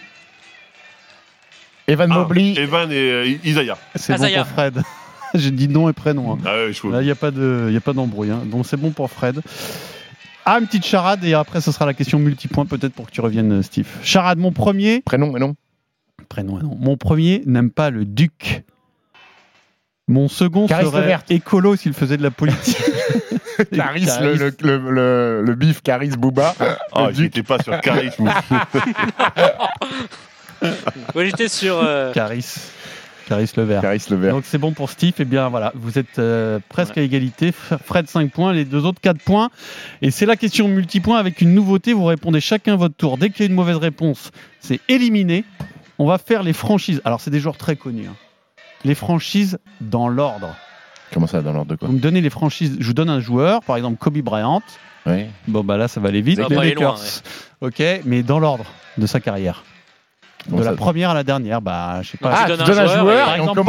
Evan Ah, Mobley. Evan et euh, Isaiah. C'est bon pour Fred. J'ai dit nom et prénom. hein. Ah ouais, je Là, il n'y a pas de- y a pas d'embrouille. hein. Donc c'est bon pour Fred. Ah, une petite charade, et après, ce sera la question multipoint, peut-être pour que tu reviennes, Steve. Charade, mon premier. Prénom et nom. Prénom et nom. Mon premier n'aime pas le duc. Mon second Caris serait écolo s'il faisait de la politique. Caris, le, le, le, le- le bif Caris Booba. Ah, j'étais pas sur charisme. Ouais, j'étais sur. euh, Caris. Caris Levert. Caris Levert. Donc c'est bon pour Steve. Et bien voilà, vous êtes euh, presque à égalité. Fred 5 points, les deux autres 4 points. Et c'est la question multipoint avec une nouveauté. Vous répondez chacun votre tour. Dès qu'il y a une mauvaise réponse, c'est éliminé. On va faire les franchises. Alors c'est des joueurs très connus. hein. Les franchises dans l'ordre. Comment ça, dans l'ordre de quoi? Vous me donnez les franchises. Je vous donne un joueur, par exemple Kobe Bryant. Oui. Bon bah là ça va aller vite. Les Lakers. loin, Ok, mais dans l'ordre de sa carrière. De la première à la dernière, bah je sais pas. Ah, tu donnes un joueur, Par exemple,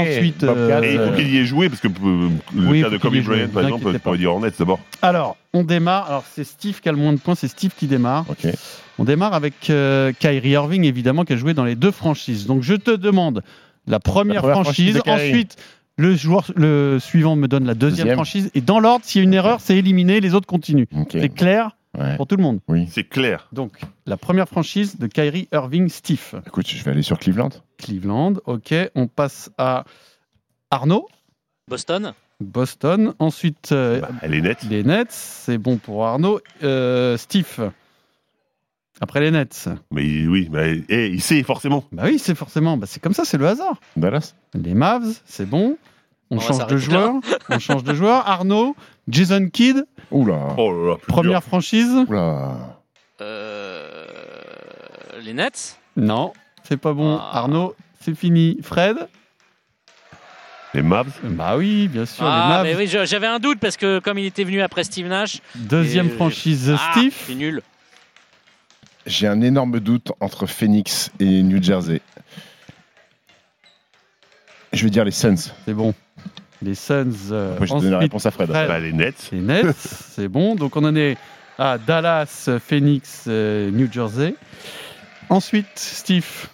Ok, ensuite. Bobcat, Et il faut euh, qu'il y ait joué, parce que euh, le cas de Kobe Bryant, par exemple, pourrait dire Hornets d'abord. Alors, on démarre. Alors, c'est Steve qui a le moins de points, c'est Steve qui démarre. Ok. On démarre avec euh, Kyrie Irving, évidemment, qui a joué dans les deux franchises. Donc, je te demande la première, première franchise. Ensuite, le joueur le suivant me donne la deuxième, Deuxième. franchise. Et dans l'ordre, s'il y a une erreur, c'est éliminé. Les autres continuent. C'est clair? Ouais. pour tout le monde. Oui. C'est clair. Donc, la première franchise de Kyrie Irving, Steve. Écoute, je vais aller sur Cleveland. Cleveland. Ok. On passe à Arnaud, Boston Boston. Ensuite, euh, Elle est nette. Les Nets, c'est bon pour Arnaud. Euh, Steve, Après les Nets. Mais oui, mais eh, il sait forcément. Bah oui, c'est forcément. Bah, c'est comme ça, c'est le hasard. Dallas. Les Mavs, c'est bon. On, change de joueur. On change de joueur. Arnaud, Jason Kidd, Oula. Oh là là, plus première franchise. Oula. Euh, les Nets? Non, c'est pas bon. Ah. Arnaud, c'est fini. Fred? Les Mavs? Bah oui, bien sûr. Ah, les Mavs. mais oui, j'avais un doute parce que comme il était venu après Steve Nash. Deuxième et- franchise, Ah, Steve. C'est nul. J'ai un énorme doute entre Phoenix et New Jersey. Je vais dire les Suns. C'est bon. Les Suns. euh, Moi, je donne la ensuite, réponse à Fred. Bah, les Nets. Les Nets, c'est bon. Donc on en est à Dallas, Phoenix, euh, New Jersey. Ensuite, Steve.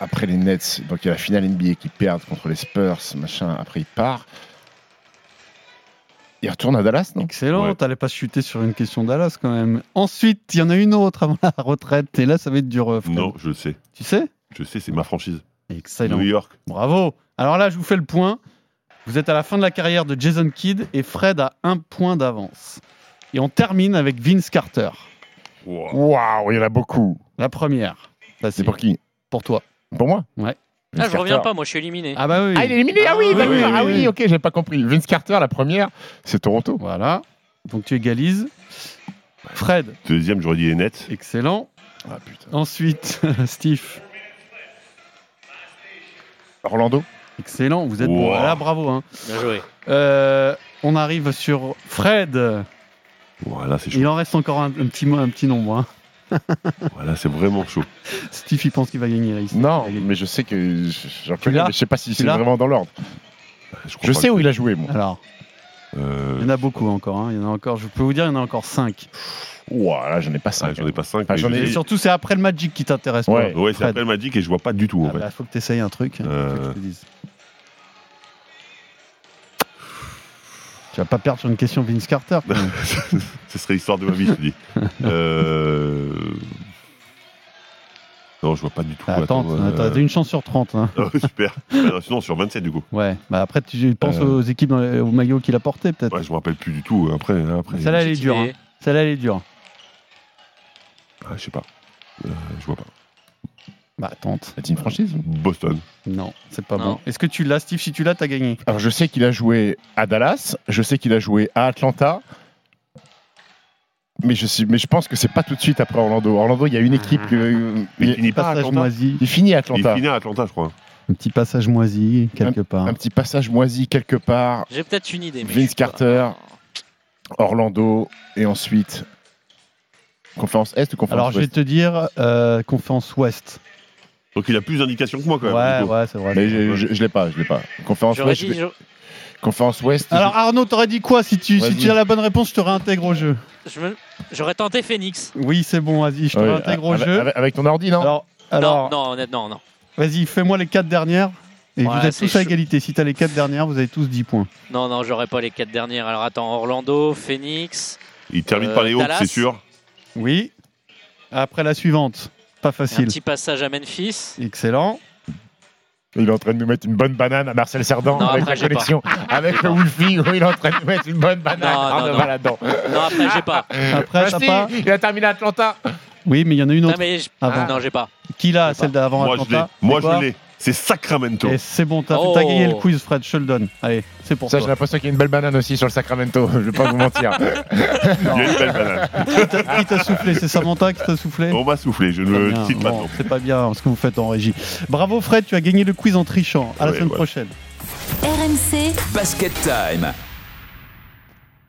Après les Nets, donc il y a la finale NBA qui perdent contre les Spurs, machin. Après, il part. Il retourne à Dallas, non? Excellent, Ouais. t'allais pas chuter sur une question Dallas quand même. Ensuite, il y en a une autre avant la retraite, et là, ça va être dur. Non, je le sais. Tu sais? Je sais, c'est ma franchise. Excellent. New York. Bravo. Alors là, je vous fais le point. Vous êtes à la fin de la carrière de Jason Kidd et Fred a un point d'avance. Et on termine avec Vince Carter. Wow. Waouh, il y en a beaucoup. La première. C'est pour qui? Pour toi. Pour moi? Ouais. Ah, je reviens pas, moi je suis éliminé. Ah bah oui. Ah, il est éliminé Ah oui, Ah d'accord. oui, Ah oui, oui, oui. ok, j'ai pas compris. Vince Carter, la première, c'est Toronto. Voilà. Donc tu égalises. Fred, Deuxième, j'aurais dit les Nets. excellent. Ah putain. Ensuite, Steve, Orlando excellent. Vous êtes Wow. bon. Là, bravo. hein. Bien joué. Euh, on arrive sur Fred. Voilà, c'est chaud. Il en reste encore un, un petit, un petit nombre. hein. Voilà, c'est vraiment chaud. Steve, il pense qu'il va gagner. Là, Non, qu'il va gagner. mais je sais que j'en Tu connais, l'as mais je sais pas si c'est vraiment dans l'ordre. Je, crois Je pas sais où il a joué, moi. Alors, Euh, il y en a beaucoup encore. hein. Il y en a encore. Je peux vous dire, il y en a encore 5. Ouah, là, j'en ai pas ah, cinq. j'en ai pas cinq. Ah, j'en je ai- Et sais- surtout, c'est après le Magic qui t'intéresse. Ouais. Ouais, c'est après le Magic et je vois pas du tout en Ah fait. bah, faut que tu essayes un truc. hein. Euh. Faut que je te dise. Tu vas pas perdre sur une question Vince Carter. Ce serait l'histoire de ma vie, je te dis. euh... Non, je vois pas du tout. Attends, euh, t'as une chance sur 30. hein. Super. Bah, non, sinon, sur 27 du coup. Ouais, bah après tu penses Euh. aux équipes, dans les- au maillot qu'il a porté peut-être. Ouais, je me rappelle plus du tout. Après, après. Celle-là elle est dure. hein. Celle-là elle est dure. Ah, je sais pas. Euh, je vois pas. Bah tente. C'est une franchise Boston. Non, c'est pas Non. bon. Est-ce que tu l'as, Steve? Si tu l'as, t'as gagné. Alors, je sais qu'il a joué à Dallas, je sais qu'il a joué à Atlanta. Mais je, suis, mais je pense que c'est pas tout de suite après Orlando. Orlando, il y a une équipe. que- Il il, finit pas à moisi. il finit à Il Atlanta. finit à Atlanta, je crois. Un petit passage moisi quelque part. Un petit passage moisi quelque part. J'ai peut-être une idée. Mais Vince pas- Carter. Orlando. Et ensuite. Conférence Est ou conférence Alors je vais te dire euh, conférence Ouest. Donc il a plus d'indications que moi quand même. Ouais, ouais, c'est vrai. Mais je, je, je l'ai pas, je l'ai pas. Conférence Ouest. dit. je vais- je- Conférence Ouest. Alors Arnaud, t'aurais dit quoi si tu, si Vas-y. tu as la bonne réponse, je te réintègre au jeu. J'aurais tenté Phoenix. Oui, c'est bon, vas-y, je te Ouais, réintègre au avec, jeu. avec- avec ton ordi, non Alors, alors Non, non, honnêtement, non. vas-y, fais-moi les quatre dernières. Et Ouais, vous êtes c'est tous à chaud. égalité. Si t'as les quatre dernières, vous avez tous 10 points. Non, non, j'aurais pas les quatre dernières. Alors attends, Orlando, Phoenix. Il termine Euh, par les Hawks, Dallas. c'est sûr. Oui. Après la suivante. Pas Un facile. petit passage à Memphis. Excellent. Il est en train de nous mettre une bonne banane à Marcel Cerdan Non, avec après, la connexion, avec le Wi-Fi. où il est en train de nous mettre une bonne banane Non, en non, devant non. là-dedans. Non, après, j'ai pas. Après, Bah si, pas. Il a terminé Atlanta. Oui, mais il y en a une Non, autre. mais je- Avant. non, j'ai pas. Qui l'a Celle d'avant Moi je l'ai. Atlanta Moi je l'ai. C'est Sacramento. Et c'est bon, t'as Oh. t'as gagné le quiz, Fred, je te le donne. Allez, c'est pour Ça, j'ai l'impression qu'il y a une belle banane aussi sur le Sacramento. Je vais pas vous mentir. Il y a une belle banane. Qui t'a- Qui t'a soufflé? C'est Samantha qui t'a soufflé? On m'a soufflé, je ne le cite pas. C'est pas bien ce que vous faites en régie. Bravo Fred, tu as gagné le quiz en trichant. À la Ouais, semaine ouais. prochaine. RMC Basket Time.